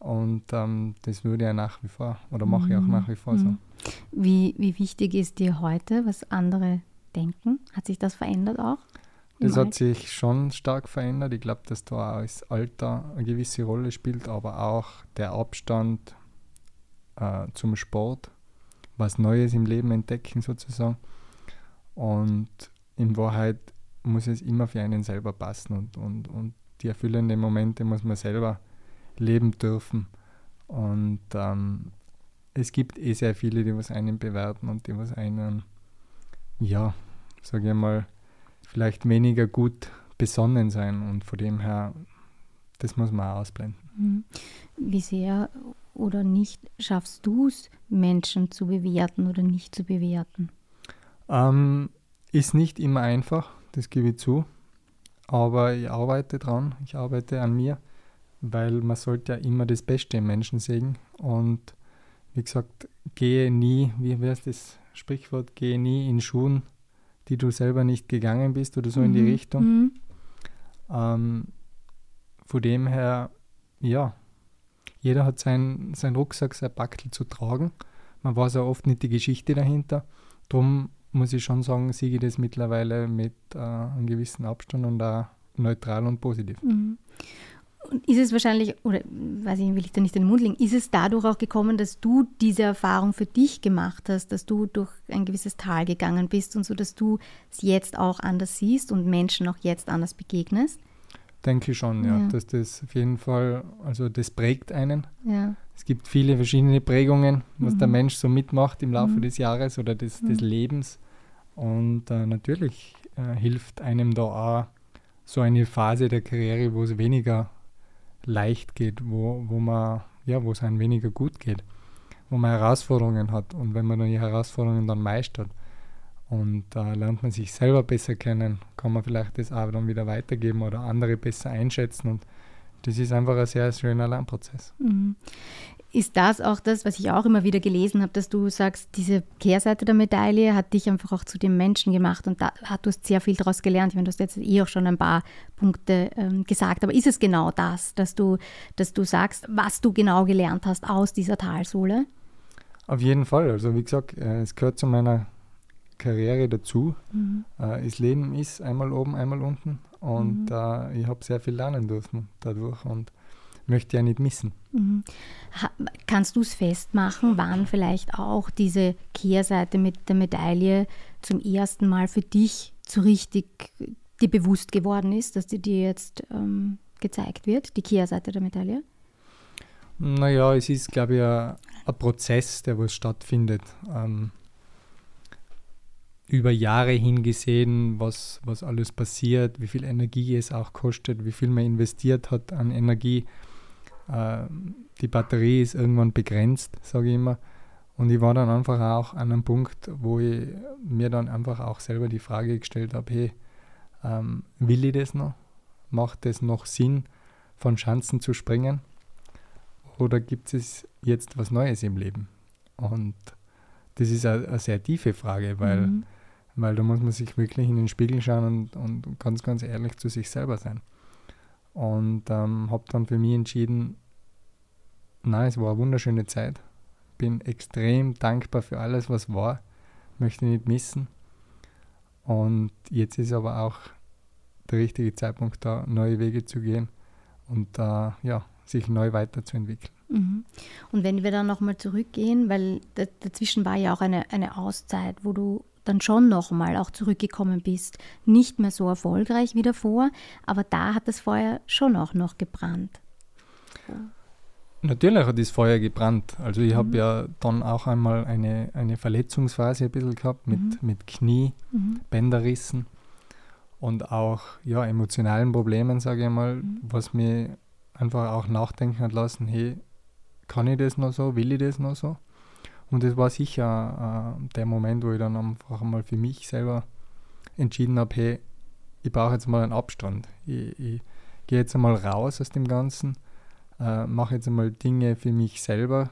S3: und ähm, das würde ich ja nach wie vor oder mache ich auch nach wie vor mhm. so.
S1: Wie, wie wichtig ist dir heute, was andere denken? Hat sich das verändert auch?
S3: Das hat sich schon stark verändert. Ich glaube, dass da auch das Alter eine gewisse Rolle spielt, aber auch der Abstand äh, zum Sport, was Neues im Leben entdecken sozusagen. Und in Wahrheit muss es immer für einen selber passen und, und, und die erfüllenden Momente muss man selber leben dürfen. Und ähm, es gibt eh sehr viele, die was einen bewerten und die was einen, ja, sage ich mal, vielleicht weniger gut besonnen sein. Und von dem her, das muss man auch ausblenden. Mhm.
S1: Wie sehr oder nicht schaffst du es, Menschen zu bewerten oder nicht zu bewerten?
S3: Ähm, ist nicht immer einfach das gebe ich zu. Aber ich arbeite dran, ich arbeite an mir, weil man sollte ja immer das Beste im Menschen sehen. Und wie gesagt, gehe nie, wie wäre das Sprichwort, gehe nie in Schuhen, die du selber nicht gegangen bist oder so mhm. in die mhm. Richtung. Mhm. Ähm, von dem her, ja, jeder hat seinen sein Rucksack, sein Backel zu tragen. Man weiß auch oft nicht die Geschichte dahinter. Darum muss ich schon sagen, sehe ich das mittlerweile mit äh, einem gewissen Abstand und auch neutral und positiv. Mhm.
S1: Und ist es wahrscheinlich, oder weiß ich, will ich da nicht in den Mund legen, ist es dadurch auch gekommen, dass du diese Erfahrung für dich gemacht hast, dass du durch ein gewisses Tal gegangen bist und so, dass du es jetzt auch anders siehst und Menschen auch jetzt anders begegnest?
S3: Denke ich schon, ja, ja. dass das auf jeden Fall, also das prägt einen. Ja. Es gibt viele verschiedene Prägungen, was mhm. der Mensch so mitmacht im Laufe mhm. des Jahres oder des, des mhm. Lebens. Und äh, natürlich äh, hilft einem da auch so eine Phase der Karriere, wo es weniger leicht geht, wo, wo man, ja, wo es einem weniger gut geht, wo man Herausforderungen hat. Und wenn man dann die Herausforderungen dann meistert und da äh, lernt man sich selber besser kennen, kann man vielleicht das auch dann wieder weitergeben oder andere besser einschätzen und das ist einfach ein sehr schöner Lernprozess. Mhm
S1: ist das auch das, was ich auch immer wieder gelesen habe, dass du sagst, diese Kehrseite der Medaille hat dich einfach auch zu dem Menschen gemacht und da hat du hast sehr viel daraus gelernt. Ich meine, du hast jetzt eh auch schon ein paar Punkte ähm, gesagt, aber ist es genau das, dass du, dass du sagst, was du genau gelernt hast aus dieser Talsohle?
S3: Auf jeden Fall. Also wie gesagt, äh, es gehört zu meiner Karriere dazu. Mhm. Äh, das Leben ist einmal oben, einmal unten und mhm. äh, ich habe sehr viel lernen dürfen dadurch und möchte ja nicht missen. Mhm.
S1: Kannst du es festmachen, wann vielleicht auch diese Kehrseite mit der Medaille zum ersten Mal für dich so richtig dir bewusst geworden ist, dass die dir jetzt ähm, gezeigt wird, die Kehrseite der Medaille?
S3: Naja, es ist, glaube ich, ein, ein Prozess, der was stattfindet. Ähm, über Jahre hingesehen, was, was alles passiert, wie viel Energie es auch kostet, wie viel man investiert hat an Energie Äh, die Batterie ist irgendwann begrenzt, sage ich immer. Und ich war dann einfach auch an einem Punkt, wo ich mir dann einfach auch selber die Frage gestellt habe, hey, ähm, will ich das noch? Macht es noch Sinn, von Chancen zu springen? Oder gibt es jetzt was Neues im Leben? Und das ist eine, eine sehr tiefe Frage, weil, mhm. Weil da muss man sich wirklich in den Spiegel schauen und, und ganz, ganz ehrlich zu sich selber sein. Und ähm, habe dann für mich entschieden, nein, es war eine wunderschöne Zeit. Bin extrem dankbar für alles, was war. Möchte nicht missen. Und jetzt ist aber auch der richtige Zeitpunkt da, neue Wege zu gehen und äh, ja, sich neu weiterzuentwickeln.
S1: Mhm. Und wenn wir dann nochmal zurückgehen, weil dazwischen war ja auch eine, eine Auszeit, wo du dann schon nochmal auch zurückgekommen bist, nicht mehr so erfolgreich wie davor, aber da hat das Feuer schon auch noch gebrannt.
S3: Natürlich hat das Feuer gebrannt. Also ich mhm. habe ja dann auch einmal eine, eine Verletzungsphase ein bisschen gehabt mit, mhm. mit Knie, mhm. Bänderrissen und auch ja, emotionalen Problemen, sage ich mal, mhm. was mir einfach auch nachdenken hat lassen, hey, kann ich das noch so, will ich das noch so? Und das war sicher äh, der Moment, wo ich dann einfach mal für mich selber entschieden habe, hey, ich brauche jetzt mal einen Abstand. Ich, ich gehe jetzt einmal raus aus dem Ganzen, äh, mache jetzt einmal Dinge für mich selber,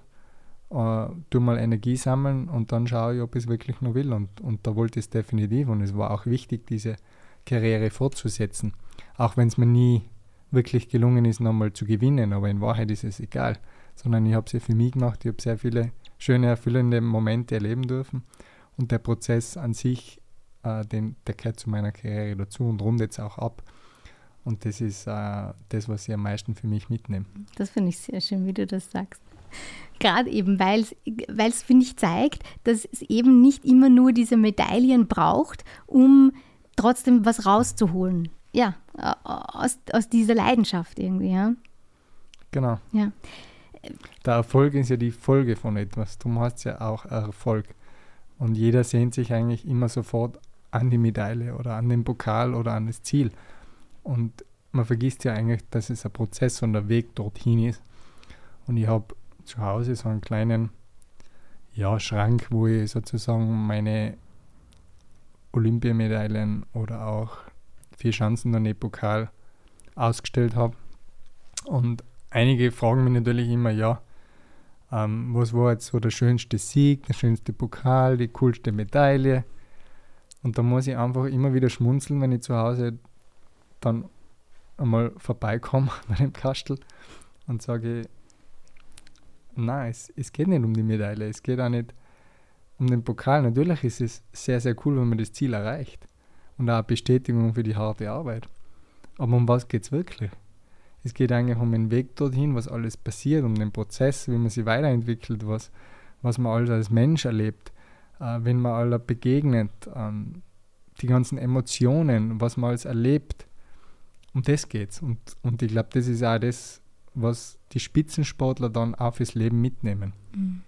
S3: äh, tue mal Energie sammeln und dann schaue ich, ob ich es wirklich noch will. Und, und da wollte ich es definitiv und es war auch wichtig, diese Karriere fortzusetzen. Auch wenn es mir nie wirklich gelungen ist, nochmal zu gewinnen, aber in Wahrheit ist es egal, sondern ich habe sie für mich gemacht, ich habe sehr viele schöne, erfüllende Momente erleben dürfen und der Prozess an sich, äh, den, der gehört zu meiner Karriere dazu und rundet es auch ab. Und das ist äh, das, was ich am meisten für mich mitnehme.
S1: Das finde ich sehr schön, wie du das sagst. Gerade eben, weil es, finde ich, zeigt, dass es eben nicht immer nur diese Medaillen braucht, um trotzdem was rauszuholen. Ja, aus, aus dieser Leidenschaft irgendwie, ja.
S3: Genau.
S1: Ja.
S3: Der Erfolg ist ja die Folge von etwas. Du hast ja auch Erfolg. Und jeder sehnt sich eigentlich immer sofort an die Medaille oder an den Pokal oder an das Ziel. Und man vergisst ja eigentlich, dass es ein Prozess und der Weg dorthin ist. Und ich habe zu Hause so einen kleinen ja, Schrank, wo ich sozusagen meine Olympiamedaillen oder auch vier Chancen der Pokal ausgestellt habe. Und einige fragen mich natürlich immer, ja, ähm, was war jetzt so der schönste Sieg, der schönste Pokal, die coolste Medaille? Und da muss ich einfach immer wieder schmunzeln, wenn ich zu Hause dann einmal vorbeikomme [LAUGHS] bei dem Kastel und sage, nein, es, es geht nicht um die Medaille, es geht auch nicht um den Pokal. Natürlich ist es sehr, sehr cool, wenn man das Ziel erreicht und auch Bestätigung für die harte Arbeit. Aber um was geht es wirklich? Es geht eigentlich um den Weg dorthin, was alles passiert, um den Prozess, wie man sich weiterentwickelt, was, was man alles als Mensch erlebt, äh, wenn man alle begegnet, ähm, die ganzen Emotionen, was man alles erlebt. Um das geht's. Und, und ich glaube, das ist auch das, was die Spitzensportler dann auch fürs Leben mitnehmen.
S1: Mhm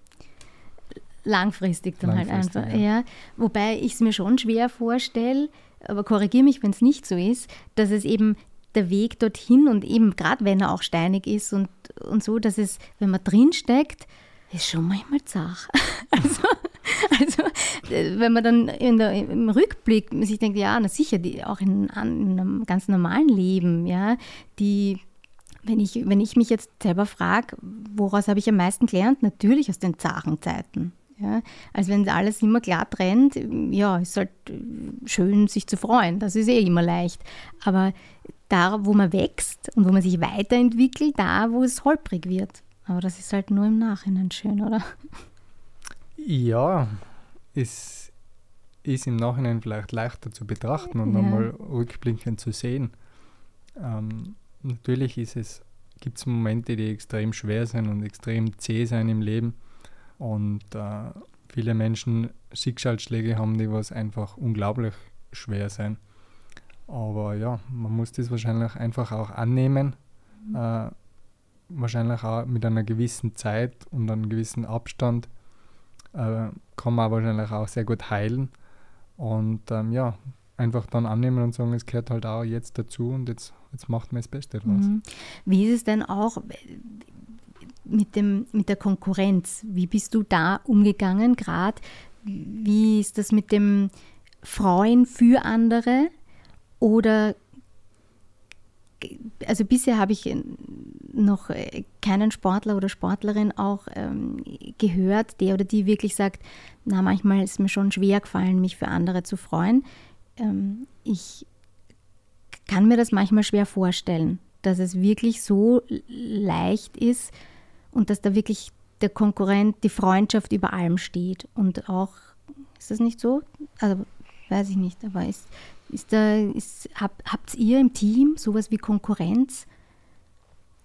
S1: langfristig dann halt langfristig, halt einfach. Ja. ja. Wobei ich es mir schon schwer vorstelle, aber korrigiere mich, wenn es nicht so ist, dass es eben der Weg dorthin und eben gerade wenn er auch steinig ist und, und so, dass es, wenn man drinsteckt, ist schon manchmal zach. [LAUGHS] Also, also wenn man dann der, im Rückblick sich denkt, ja, na sicher, die, auch in, in, einem ganz normalen Leben, ja, die, wenn ich, wenn ich mich jetzt selber frage, woraus habe ich am meisten gelernt? Natürlich aus den zachen Zeiten. Ja? Also wenn alles immer klar trennt, ja, ist halt schön, sich zu freuen. Das ist eh immer leicht. Aber da, wo man wächst und wo man sich weiterentwickelt, da, wo es holprig wird. Aber das ist halt nur im Nachhinein schön, oder?
S3: Ja, es ist im Nachhinein vielleicht leichter zu betrachten und ja. nochmal rückblickend zu sehen. Ähm, natürlich ist gibt es Momente, die extrem schwer sind und extrem zäh sein im Leben. Und äh, viele Menschen Schicksalsschläge haben, die was einfach unglaublich schwer sein. Aber ja, man muss das wahrscheinlich einfach auch annehmen. Mhm. Äh, wahrscheinlich auch mit einer gewissen Zeit und einem gewissen Abstand äh, kann man wahrscheinlich auch sehr gut heilen. Und ähm, ja, einfach dann annehmen und sagen, es gehört halt auch jetzt dazu und jetzt, jetzt macht man das Beste draus. Mhm.
S1: Wie ist es denn auch, mit, dem, mit der Konkurrenz. Wie bist du da umgegangen? Gerade wie ist das mit dem Freuen für andere? Oder also bisher habe ich noch keinen Sportler oder Sportlerin auch ähm, gehört, der oder die wirklich sagt, na, manchmal ist mir schon schwer gefallen, mich für andere zu freuen. Ähm, ich kann mir das manchmal schwer vorstellen, dass es wirklich so leicht ist und dass da wirklich der Konkurrent, die Freundschaft über allem steht. Und auch, ist das nicht so? Also, weiß ich nicht, aber ist, ist da, ist, hab, habt ihr im Team sowas wie Konkurrenz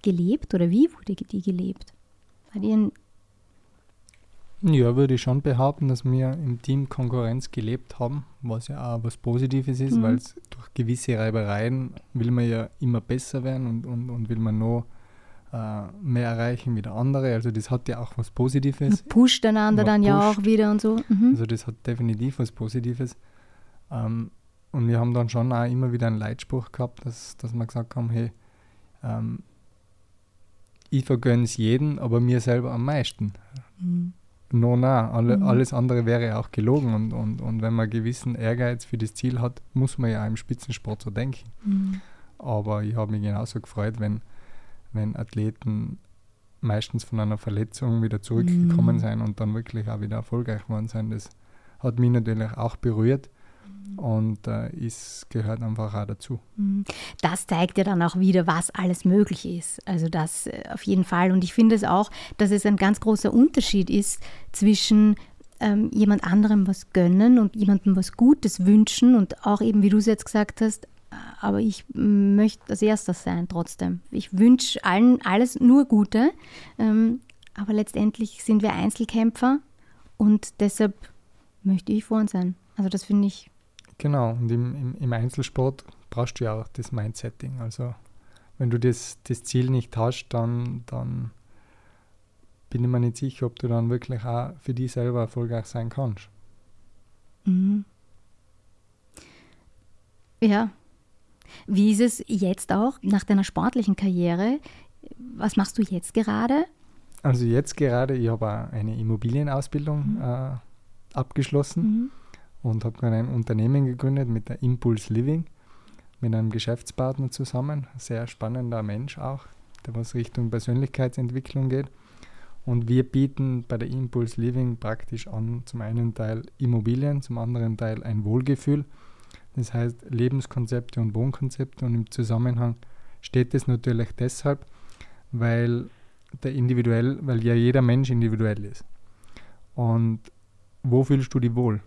S1: gelebt oder wie wurde die gelebt? War ihr
S3: ja, würde ich schon behaupten, dass wir im Team Konkurrenz gelebt haben, was ja auch was Positives ist, mhm. weil durch gewisse Reibereien will man ja immer besser werden und, und, und will man noch mehr erreichen wie der andere. Also das hat ja auch was Positives.
S1: Man pusht einander man dann pusht. ja auch wieder und so.
S3: Mhm. Also das hat definitiv was Positives. Ähm, und wir haben dann schon auch immer wieder einen Leitspruch gehabt, dass, dass wir gesagt haben, hey, ähm, ich vergönne es jedem, aber mir selber am meisten. Mhm. No, na, alle, mhm. alles andere wäre auch gelogen. Und, und, und wenn man gewissen Ehrgeiz für das Ziel hat, muss man ja im Spitzensport so denken. Mhm. Aber ich habe mich genauso gefreut, wenn, wenn Athleten meistens von einer Verletzung wieder zurückgekommen mhm. sind und dann wirklich auch wieder erfolgreich geworden sind. Das hat mich natürlich auch berührt. Und äh, es gehört einfach auch dazu. Mhm.
S1: Das zeigt ja dann auch wieder, was alles möglich ist. Also das äh, auf jeden Fall. Und ich finde es auch, dass es ein ganz großer Unterschied ist zwischen ähm, jemand anderem was gönnen und jemandem was Gutes wünschen und auch eben, wie du es jetzt gesagt hast, aber ich möchte als erstes sein trotzdem. Ich wünsche allen alles nur Gute, ähm, aber letztendlich sind wir Einzelkämpfer und deshalb möchte ich vorn sein. Also das finde ich
S3: Genau, und im, im, im, Einzelsport brauchst du ja auch das Mindsetting. Also wenn du das, das Ziel nicht hast, dann, dann bin ich mir nicht sicher, ob du dann wirklich auch für dich selber erfolgreich sein kannst.
S1: Mhm. Ja. Wie ist es jetzt auch nach deiner sportlichen Karriere? Was machst du jetzt gerade?
S3: Also jetzt gerade, ich habe eine Immobilienausbildung mhm. äh, abgeschlossen. Mhm und habe ein Unternehmen gegründet mit der Impulse Living, mit einem Geschäftspartner zusammen. Sehr spannender Mensch auch, der was Richtung Persönlichkeitsentwicklung geht. Und wir bieten bei der Impulse Living praktisch an, zum einen Teil Immobilien, zum anderen Teil ein Wohlgefühl. Das heißt Lebenskonzepte und Wohnkonzepte. Und im Zusammenhang steht es natürlich deshalb, weil der individuell, weil ja jeder Mensch individuell ist. Und wo fühlst du dich wohl?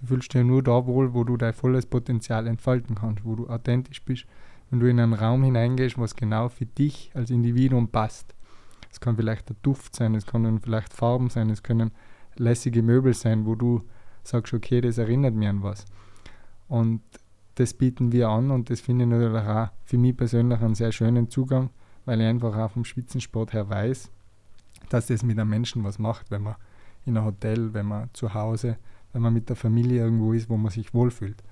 S3: Du fühlst dich nur da wohl, wo du dein volles Potenzial entfalten kannst, wo du authentisch bist. Wenn du in einen Raum hineingehst, was genau für dich als Individuum passt. Es kann vielleicht der Duft sein, es können vielleicht Farben sein, es können lässige Möbel sein, wo du sagst, okay, das erinnert mich an was. Und das bieten wir an und das finde ich natürlich auch für mich persönlich einen sehr schönen Zugang, weil ich einfach auch vom Spitzensport her weiß, dass das mit einem Menschen was macht, wenn man in einem Hotel, wenn man zu Hause wenn man mit der Familie irgendwo ist, wo man sich wohlfühlt.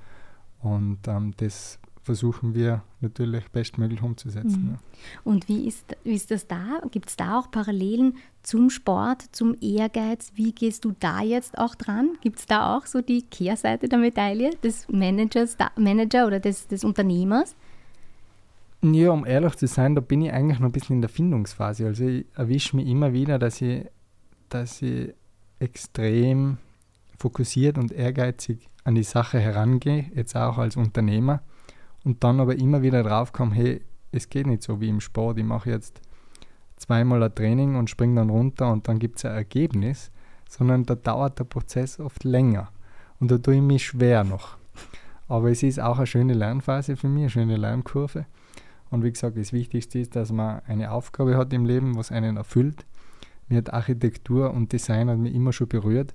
S3: Und ähm, das versuchen wir natürlich bestmöglich umzusetzen. Mhm. Ja.
S1: Und wie ist, wie ist das da? Gibt es da auch Parallelen zum Sport, zum Ehrgeiz? Wie gehst du da jetzt auch dran? Gibt es da auch so die Kehrseite der Medaille des Managers, Manager oder des, des Unternehmers?
S3: Ja, um ehrlich zu sein, da bin ich eigentlich noch ein bisschen in der Findungsphase. Also ich erwische mich immer wieder, dass ich, dass ich extrem fokussiert und ehrgeizig an die Sache herangehe, jetzt auch als Unternehmer, und dann aber immer wieder drauf komme, hey, es geht nicht so wie im Sport, ich mache jetzt zweimal ein Training und springe dann runter und dann gibt es ein Ergebnis, sondern da dauert der Prozess oft länger und da tue ich mich schwer noch. Aber es ist auch eine schöne Lernphase für mich, eine schöne Lernkurve. Und wie gesagt, das Wichtigste ist, dass man eine Aufgabe hat im Leben, was einen erfüllt. Mir hat Architektur und Design hat mich immer schon berührt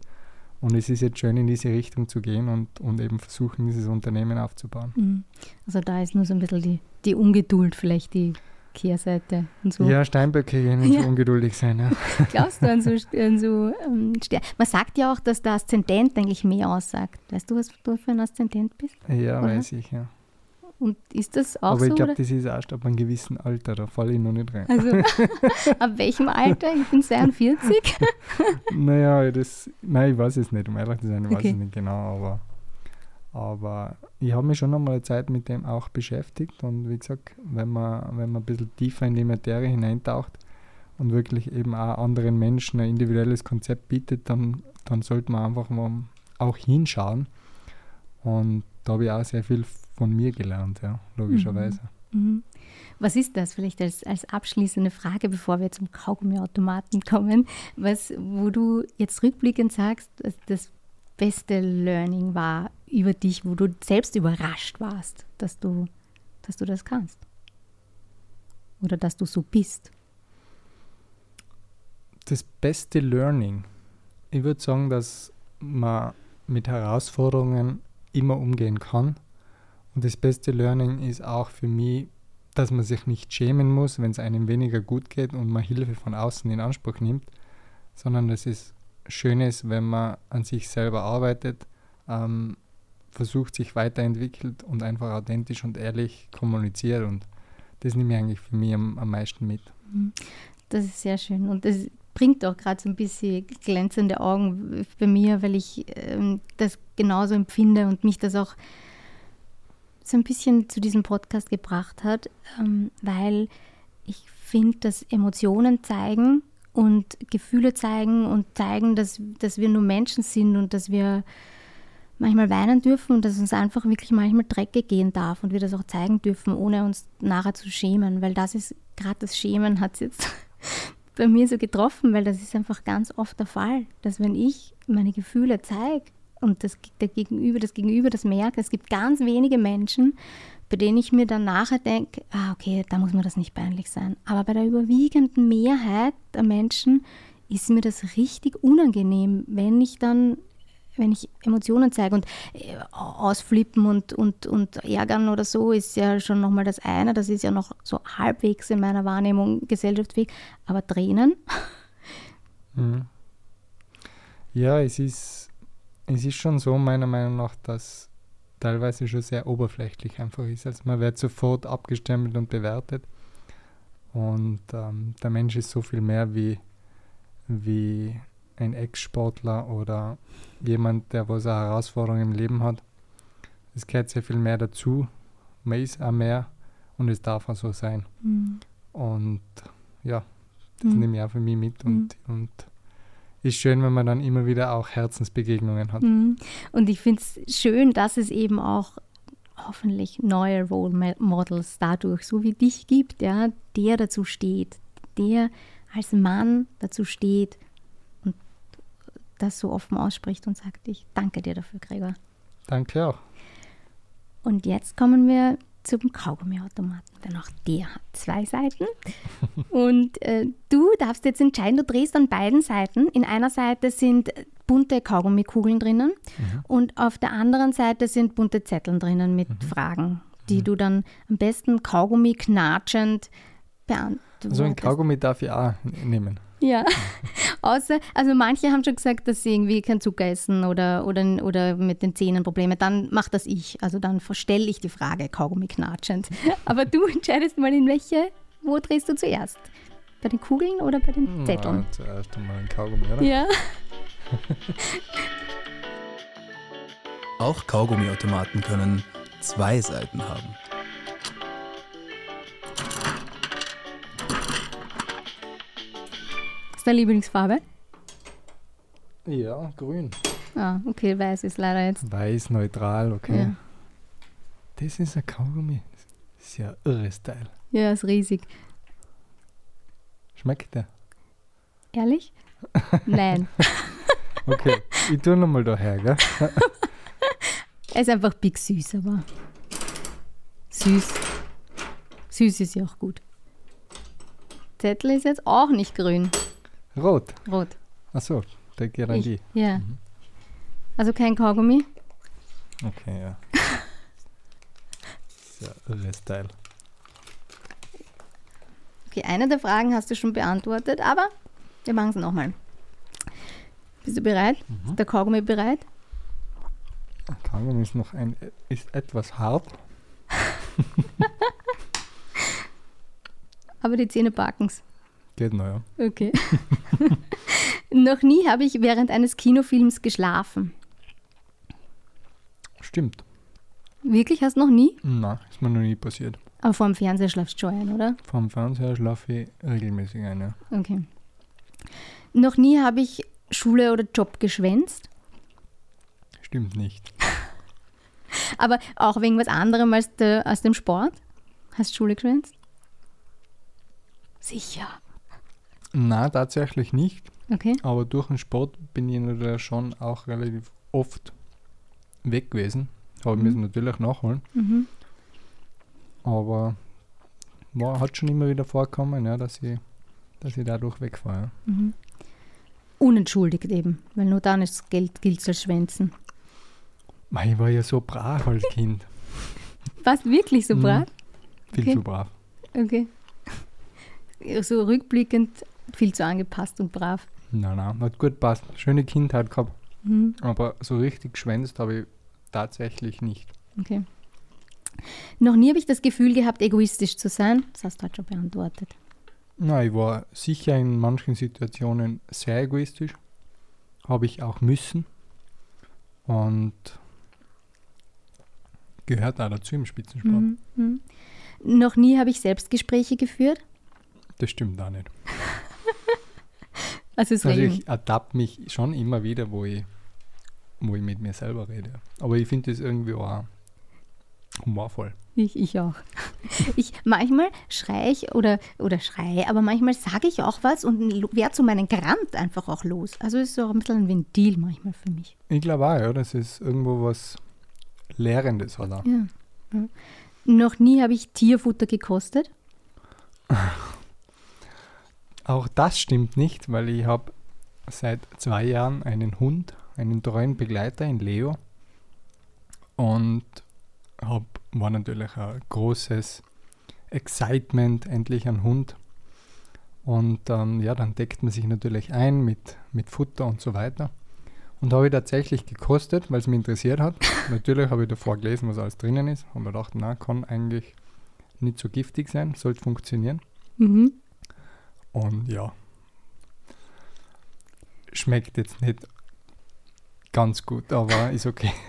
S3: und es ist jetzt schön, in diese Richtung zu gehen und, und eben versuchen, dieses Unternehmen aufzubauen.
S1: Mhm. Also da ist nur so ein bisschen die, die Ungeduld vielleicht die Kehrseite und so.
S3: Ja, Steinböcke können [LAUGHS] ja. so ungeduldig sein. Ja. [LAUGHS]
S1: Glaubst du an so, an so ähm, Man sagt ja auch, dass der Aszendent eigentlich mehr aussagt. Weißt du, was du für ein Aszendent bist?
S3: Ja, Oder? weiß ich, ja.
S1: Und ist das auch
S3: Aber
S1: so?
S3: ich glaube, das ist erst ab einem gewissen Alter, da falle ich noch nicht rein.
S1: Also, [LAUGHS] [LAUGHS] ab welchem Alter? Ich bin 42. [LAUGHS]
S3: Naja, das, nein, ich weiß es nicht, um ehrlich zu sein, ich weiß
S1: Okay.
S3: es nicht genau, aber, aber ich habe mich schon einmal eine Zeit mit dem auch beschäftigt und wie gesagt, wenn man, wenn man ein bisschen tiefer in die Materie hineintaucht und wirklich eben auch anderen Menschen ein individuelles Konzept bietet, dann, dann sollte man einfach mal auch hinschauen und da habe ich auch sehr viel von mir gelernt, ja, logischerweise.
S1: Mhm. Was ist das vielleicht als, als abschließende Frage, bevor wir zum Kaugummiautomaten [LAUGHS] kommen, was, wo du jetzt rückblickend sagst, dass das beste Learning war über dich, wo du selbst überrascht warst, dass du, dass du das kannst? Oder dass du so bist?
S3: das beste Learning. Ich würde sagen, dass man mit Herausforderungen immer umgehen kann. Und das beste Learning ist auch für mich, dass man sich nicht schämen muss, wenn es einem weniger gut geht und man Hilfe von außen in Anspruch nimmt, sondern dass es schön ist, wenn man an sich selber arbeitet, ähm, versucht, sich weiterentwickelt und einfach authentisch und ehrlich kommuniziert. Und das nehme ich eigentlich für mich am, am meisten mit.
S1: Das ist sehr schön und das bringt auch gerade so ein bisschen glänzende Augen bei mir, weil ich ähm, das genauso empfinde und mich das auch so ein bisschen zu diesem Podcast gebracht hat, ähm, weil ich finde, dass Emotionen zeigen und Gefühle zeigen und zeigen, dass, dass wir nur Menschen sind und dass wir manchmal weinen dürfen und dass uns einfach wirklich manchmal Drecke gehen darf und wir das auch zeigen dürfen, ohne uns nachher zu schämen, weil das ist, gerade das Schämen hat es jetzt [LAUGHS] bei mir so getroffen, weil das ist einfach ganz oft der Fall, dass wenn ich meine Gefühle zeige und das, der Gegenüber, das Gegenüber das merkt, es gibt ganz wenige Menschen, bei denen ich mir dann nachher denke, ah, okay, da muss mir das nicht peinlich sein. Aber bei der überwiegenden Mehrheit der Menschen ist mir das richtig unangenehm, wenn ich dann, wenn ich Emotionen zeige und äh, ausflippen und, und, und ärgern oder so ist ja schon nochmal das eine, das ist ja noch so halbwegs in meiner Wahrnehmung gesellschaftsfähig, aber Tränen,
S3: Mhm. Ja, es ist, es ist schon so, meiner Meinung nach, dass teilweise schon sehr oberflächlich einfach ist. Also man wird sofort abgestempelt und bewertet. Und ähm, der Mensch ist so viel mehr wie, wie ein Ex-Sportler oder jemand, der was eine Herausforderung im Leben hat. Es gehört sehr viel mehr dazu. Man ist auch mehr und es darf auch so sein. Und ja, das
S1: Mhm.
S3: nehme ich auch für mich mit und, und ist schön, wenn man dann immer wieder auch Herzensbegegnungen hat.
S1: Mhm. Und ich finde es schön, dass es eben auch hoffentlich neue Role Models dadurch, so wie dich gibt, ja, der dazu steht, der als Mann dazu steht und das so offen ausspricht und sagt, ich danke dir dafür, Gregor.
S3: Danke auch.
S1: Und jetzt kommen wir zum Kaugummiautomaten, denn auch der hat zwei Seiten. [LAUGHS] Und äh, du darfst jetzt entscheiden, du drehst an beiden Seiten. In einer Seite sind bunte Kaugummikugeln drinnen und auf der anderen Seite sind bunte Zetteln drinnen mit Fragen, die du dann am besten Kaugummi knatschend beantwortest.
S3: So ein Kaugummi darf ich auch nehmen.
S1: Ja, [LAUGHS] außer, also manche haben schon gesagt, dass sie irgendwie kein Zucker essen oder, oder, oder mit den Zähnen Probleme. Dann macht das ich. Also dann verstelle ich die Frage Kaugummi knatschend. [LAUGHS] Aber du entscheidest mal in welche, wo drehst du zuerst? Bei den Kugeln oder bei den Zetteln?
S3: Na, zuerst einmal ein Kaugummi, oder?
S1: Ja. [LAUGHS]
S2: Auch Kaugummiautomaten können zwei Seiten haben.
S1: Ist deine Lieblingsfarbe?
S3: Ja, grün.
S1: Ah, okay, weiß ist leider jetzt.
S3: Weiß, neutral, okay.
S1: Ja,
S3: Das ist ein Kaugummi. Das ist ja irre Style.
S1: ja ist riesig.
S3: Schmeckt der?
S1: Ehrlich? [LAUGHS] Nein.
S3: Okay, ich tue nochmal daher, gell? [LAUGHS]
S1: Er ist einfach big süß, aber süß. Süß ist ja auch gut. Zettel ist jetzt auch nicht grün.
S3: Rot.
S1: Rot.
S3: Achso, der Girandi.
S1: Ja. Mhm. Also kein Kaugummi.
S3: Okay, ja. [LAUGHS] Sehr ja irre
S1: Okay, eine der Fragen hast du schon beantwortet, aber wir machen es nochmal. Bist du bereit? Mhm. Ist der Kaugummi bereit?
S3: Kaugummi ist noch ein, ist etwas hart. [LAUGHS]
S1: aber die Zähne backen's.
S3: Geht noch, ja.
S1: Okay. [LAUGHS] Noch nie habe ich während eines Kinofilms geschlafen.
S3: Stimmt.
S1: Wirklich? Hast du noch nie?
S3: Nein, ist mir noch nie passiert.
S1: Aber vor dem Fernseher schlafst du schon ein, oder?
S3: Vom Fernseher schlafe ich regelmäßig ein, ja.
S1: Okay. Noch nie habe ich Schule oder Job geschwänzt.
S3: Stimmt nicht. [LAUGHS]
S1: Aber auch wegen was anderem als, de, als dem Sport? Hast du Schule geschwänzt? Sicher.
S3: Nein, tatsächlich nicht.
S1: Okay.
S3: Aber durch den Sport bin ich natürlich schon auch relativ oft weg gewesen. Habe ich müssen natürlich nachholen.
S1: Mhm.
S3: Aber war, hat schon immer wieder vorkommen, ja, dass, ich, dass ich dadurch wegfahre. Ja.
S1: Mhm. Unentschuldigt eben, weil nur dann ist Geld gilt als Schwänzen.
S3: Ich war ja so brav als Kind. [LAUGHS]
S1: Warst wirklich so
S3: Mhm.
S1: brav?
S3: Viel
S1: Okay.
S3: zu brav.
S1: Okay. So rückblickend viel zu angepasst und brav.
S3: Nein, nein, hat gut passt. Schöne Kindheit gehabt.
S1: Mhm.
S3: Aber so richtig geschwänzt habe ich tatsächlich nicht.
S1: Okay. Noch nie habe ich das Gefühl gehabt, egoistisch zu sein. Das hast du heute schon beantwortet.
S3: Na, ich war sicher in manchen Situationen sehr egoistisch. Habe ich auch müssen. Und gehört auch dazu im Spitzensport.
S1: Mhm. Mhm. Noch nie habe ich Selbstgespräche geführt.
S3: Das stimmt auch nicht.
S1: Also
S3: Also ich ertappe mich schon immer wieder, wo ich, wo ich mit mir selber rede. Aber ich finde das irgendwie auch humorvoll.
S1: Ich, ich auch. [LAUGHS] Ich, manchmal schreie ich oder, oder schreie, aber manchmal sage ich auch was und werde so meinen Grant einfach auch los. Also es ist so ein bisschen ein Ventil manchmal für mich.
S3: Ich glaube auch, ja, das ist irgendwo was Lehrendes auch.
S1: Ja. ja. Noch nie habe ich Tierfutter gekostet. [LAUGHS]
S3: Auch das stimmt nicht, weil ich habe seit zwei Jahren einen Hund, einen treuen Begleiter in Leo. Und hab, war natürlich ein großes Excitement, endlich ein Hund. Und ähm, ja, dann deckt man sich natürlich ein mit, mit Futter und so weiter. Und habe ich tatsächlich gekostet, weil es mich interessiert hat. [LAUGHS] natürlich habe ich davor gelesen, was alles drinnen ist. Habe mir gedacht, na, kann eigentlich nicht so giftig sein, sollte funktionieren.
S1: Mhm.
S3: Und ja, schmeckt jetzt nicht ganz gut, aber ist okay. [LAUGHS]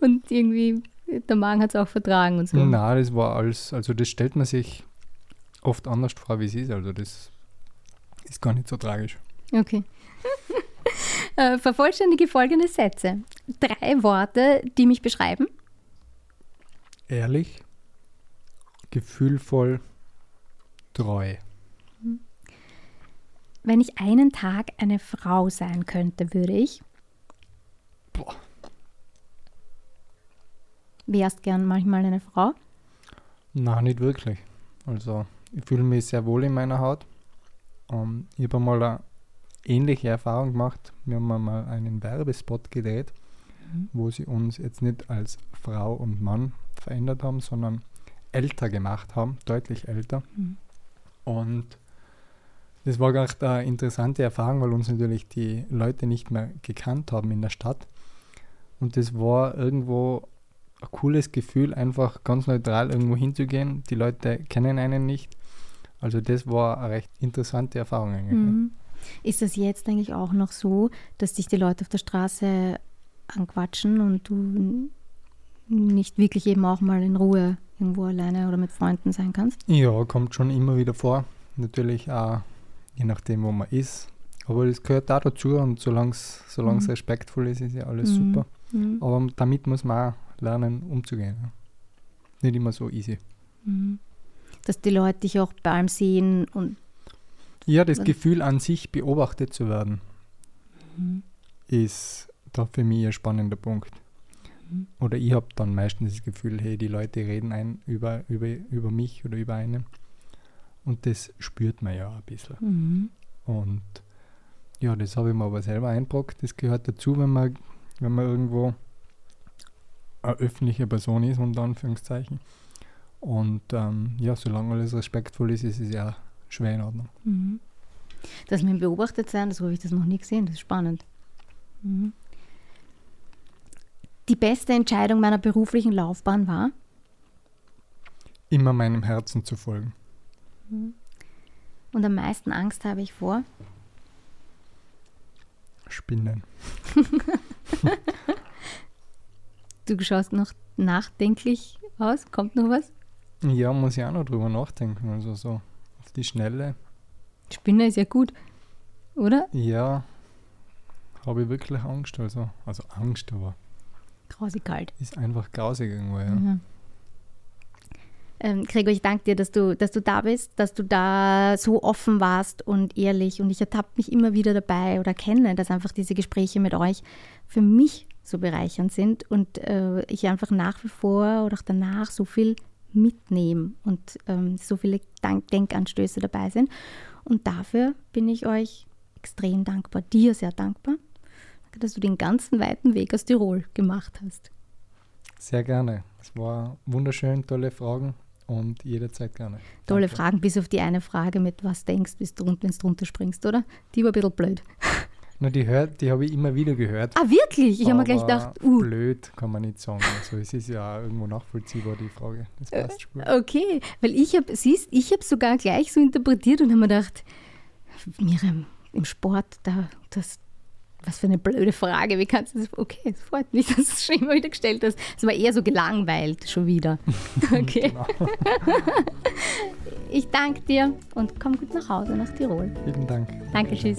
S1: Und irgendwie, der Magen hat es auch vertragen und so.
S3: Na, das war alles, also das stellt man sich oft anders vor, wie es ist. Also das ist gar nicht so tragisch.
S1: Okay. [LAUGHS] äh, vervollständige folgende Sätze. Drei Worte, die mich beschreiben.
S3: Ehrlich, gefühlvoll, treu.
S1: Wenn ich einen Tag eine Frau sein könnte, würde ich.
S3: Boah.
S1: Wärst gern manchmal eine Frau?
S3: Na, nicht wirklich. Also ich fühle mich sehr wohl in meiner Haut. Ähm, ich habe mal eine ähnliche Erfahrung gemacht. Wir haben mal einen Werbespot gedreht, wo sie uns jetzt nicht als Frau und Mann verändert haben, sondern älter gemacht haben, deutlich älter.
S1: Mhm.
S3: Und das war nicht eine interessante Erfahrung, weil uns natürlich die Leute nicht mehr gekannt haben in der Stadt. Und das war irgendwo ein cooles Gefühl, einfach ganz neutral irgendwo hinzugehen. Die Leute kennen einen nicht. Also das war eine recht interessante Erfahrung eigentlich.
S1: Mhm. Ist das jetzt eigentlich auch noch so, dass dich die Leute auf der Straße anquatschen und du nicht wirklich eben auch mal in Ruhe irgendwo alleine oder mit Freunden sein kannst?
S3: Ja, kommt schon immer wieder vor. Natürlich auch je nachdem, wo man ist. Aber das gehört auch dazu und solange es
S1: Mhm.
S3: respektvoll ist, ist ja alles
S1: Mhm.
S3: super.
S1: Mhm.
S3: Aber damit muss man auch lernen, umzugehen. Nicht immer so easy.
S1: Mhm. Dass die Leute dich auch bei allem sehen und
S3: Ja, das Gefühl an sich beobachtet zu werden,
S1: Mhm.
S3: ist da für mich ein spannender Punkt. Oder ich habe dann meistens das Gefühl, hey, die Leute reden ein über, über, über mich oder über einen. Und das spürt man ja ein bisschen.
S1: Mhm.
S3: Und ja, das habe ich mir aber selber einbrockt. Das gehört dazu, wenn man, wenn man irgendwo eine öffentliche Person ist, unter Anführungszeichen. Und ähm, ja, solange alles respektvoll ist, ist es ja schwer in Ordnung.
S1: Mhm. Dass man beobachtet sein, so habe ich das noch nie gesehen, das ist spannend. Mhm. Die beste Entscheidung meiner beruflichen Laufbahn war?
S3: immer meinem Herzen zu folgen.
S1: Und am meisten Angst habe ich vor?
S3: Spinnen. [LAUGHS]
S1: Du schaust noch nachdenklich aus. Kommt noch was?
S3: Ja, muss ich auch noch drüber nachdenken. Also so auf die Schnelle.
S1: Spinne ist ja gut, oder?
S3: Ja, habe ich wirklich Angst. Also, also Angst, aber
S1: Grausig kalt.
S3: ist einfach grausig irgendwo. Ja.
S1: Mhm. Ähm, Gregor, ich danke dir, dass du, dass du da bist, dass du da so offen warst und ehrlich. Und ich ertappe mich immer wieder dabei oder kenne, dass einfach diese Gespräche mit euch für mich so bereichernd sind und äh, ich einfach nach wie vor oder auch danach so viel mitnehme und ähm, so viele Dank Denkanstöße dabei sind. Und dafür bin ich euch extrem dankbar, dir sehr dankbar, dass du den ganzen weiten Weg aus Tirol gemacht hast.
S3: Sehr gerne. Es war wunderschön, tolle Fragen und jederzeit gerne.
S1: Tolle
S3: Danke.
S1: Fragen, bis auf die eine Frage mit was denkst, bis du wenn du drunter springst, oder? Die war ein bisschen blöd.
S3: Na, die, hört, die habe ich immer wieder gehört.
S1: Ah, wirklich? Ich habe mir gleich gedacht, uh,
S3: Blöd kann man nicht sagen. Also es ist ja auch irgendwo nachvollziehbar, die Frage. Das
S1: Äh,
S3: passt schon gut.
S1: okay. Weil ich habe, siehst, ich habe sogar gleich so interpretiert und habe mir gedacht, Miriam, im Sport, da, das, was für eine blöde Frage, wie kannst du das? Okay, es freut mich, [LAUGHS] dass du es schon immer wieder gestellt hast. Es war eher so gelangweilt schon wieder. [LAUGHS] Okay.
S3: Genau.
S1: Ich danke dir und komm gut nach Hause, nach Tirol.
S3: Vielen Dank.
S1: Danke, tschüss.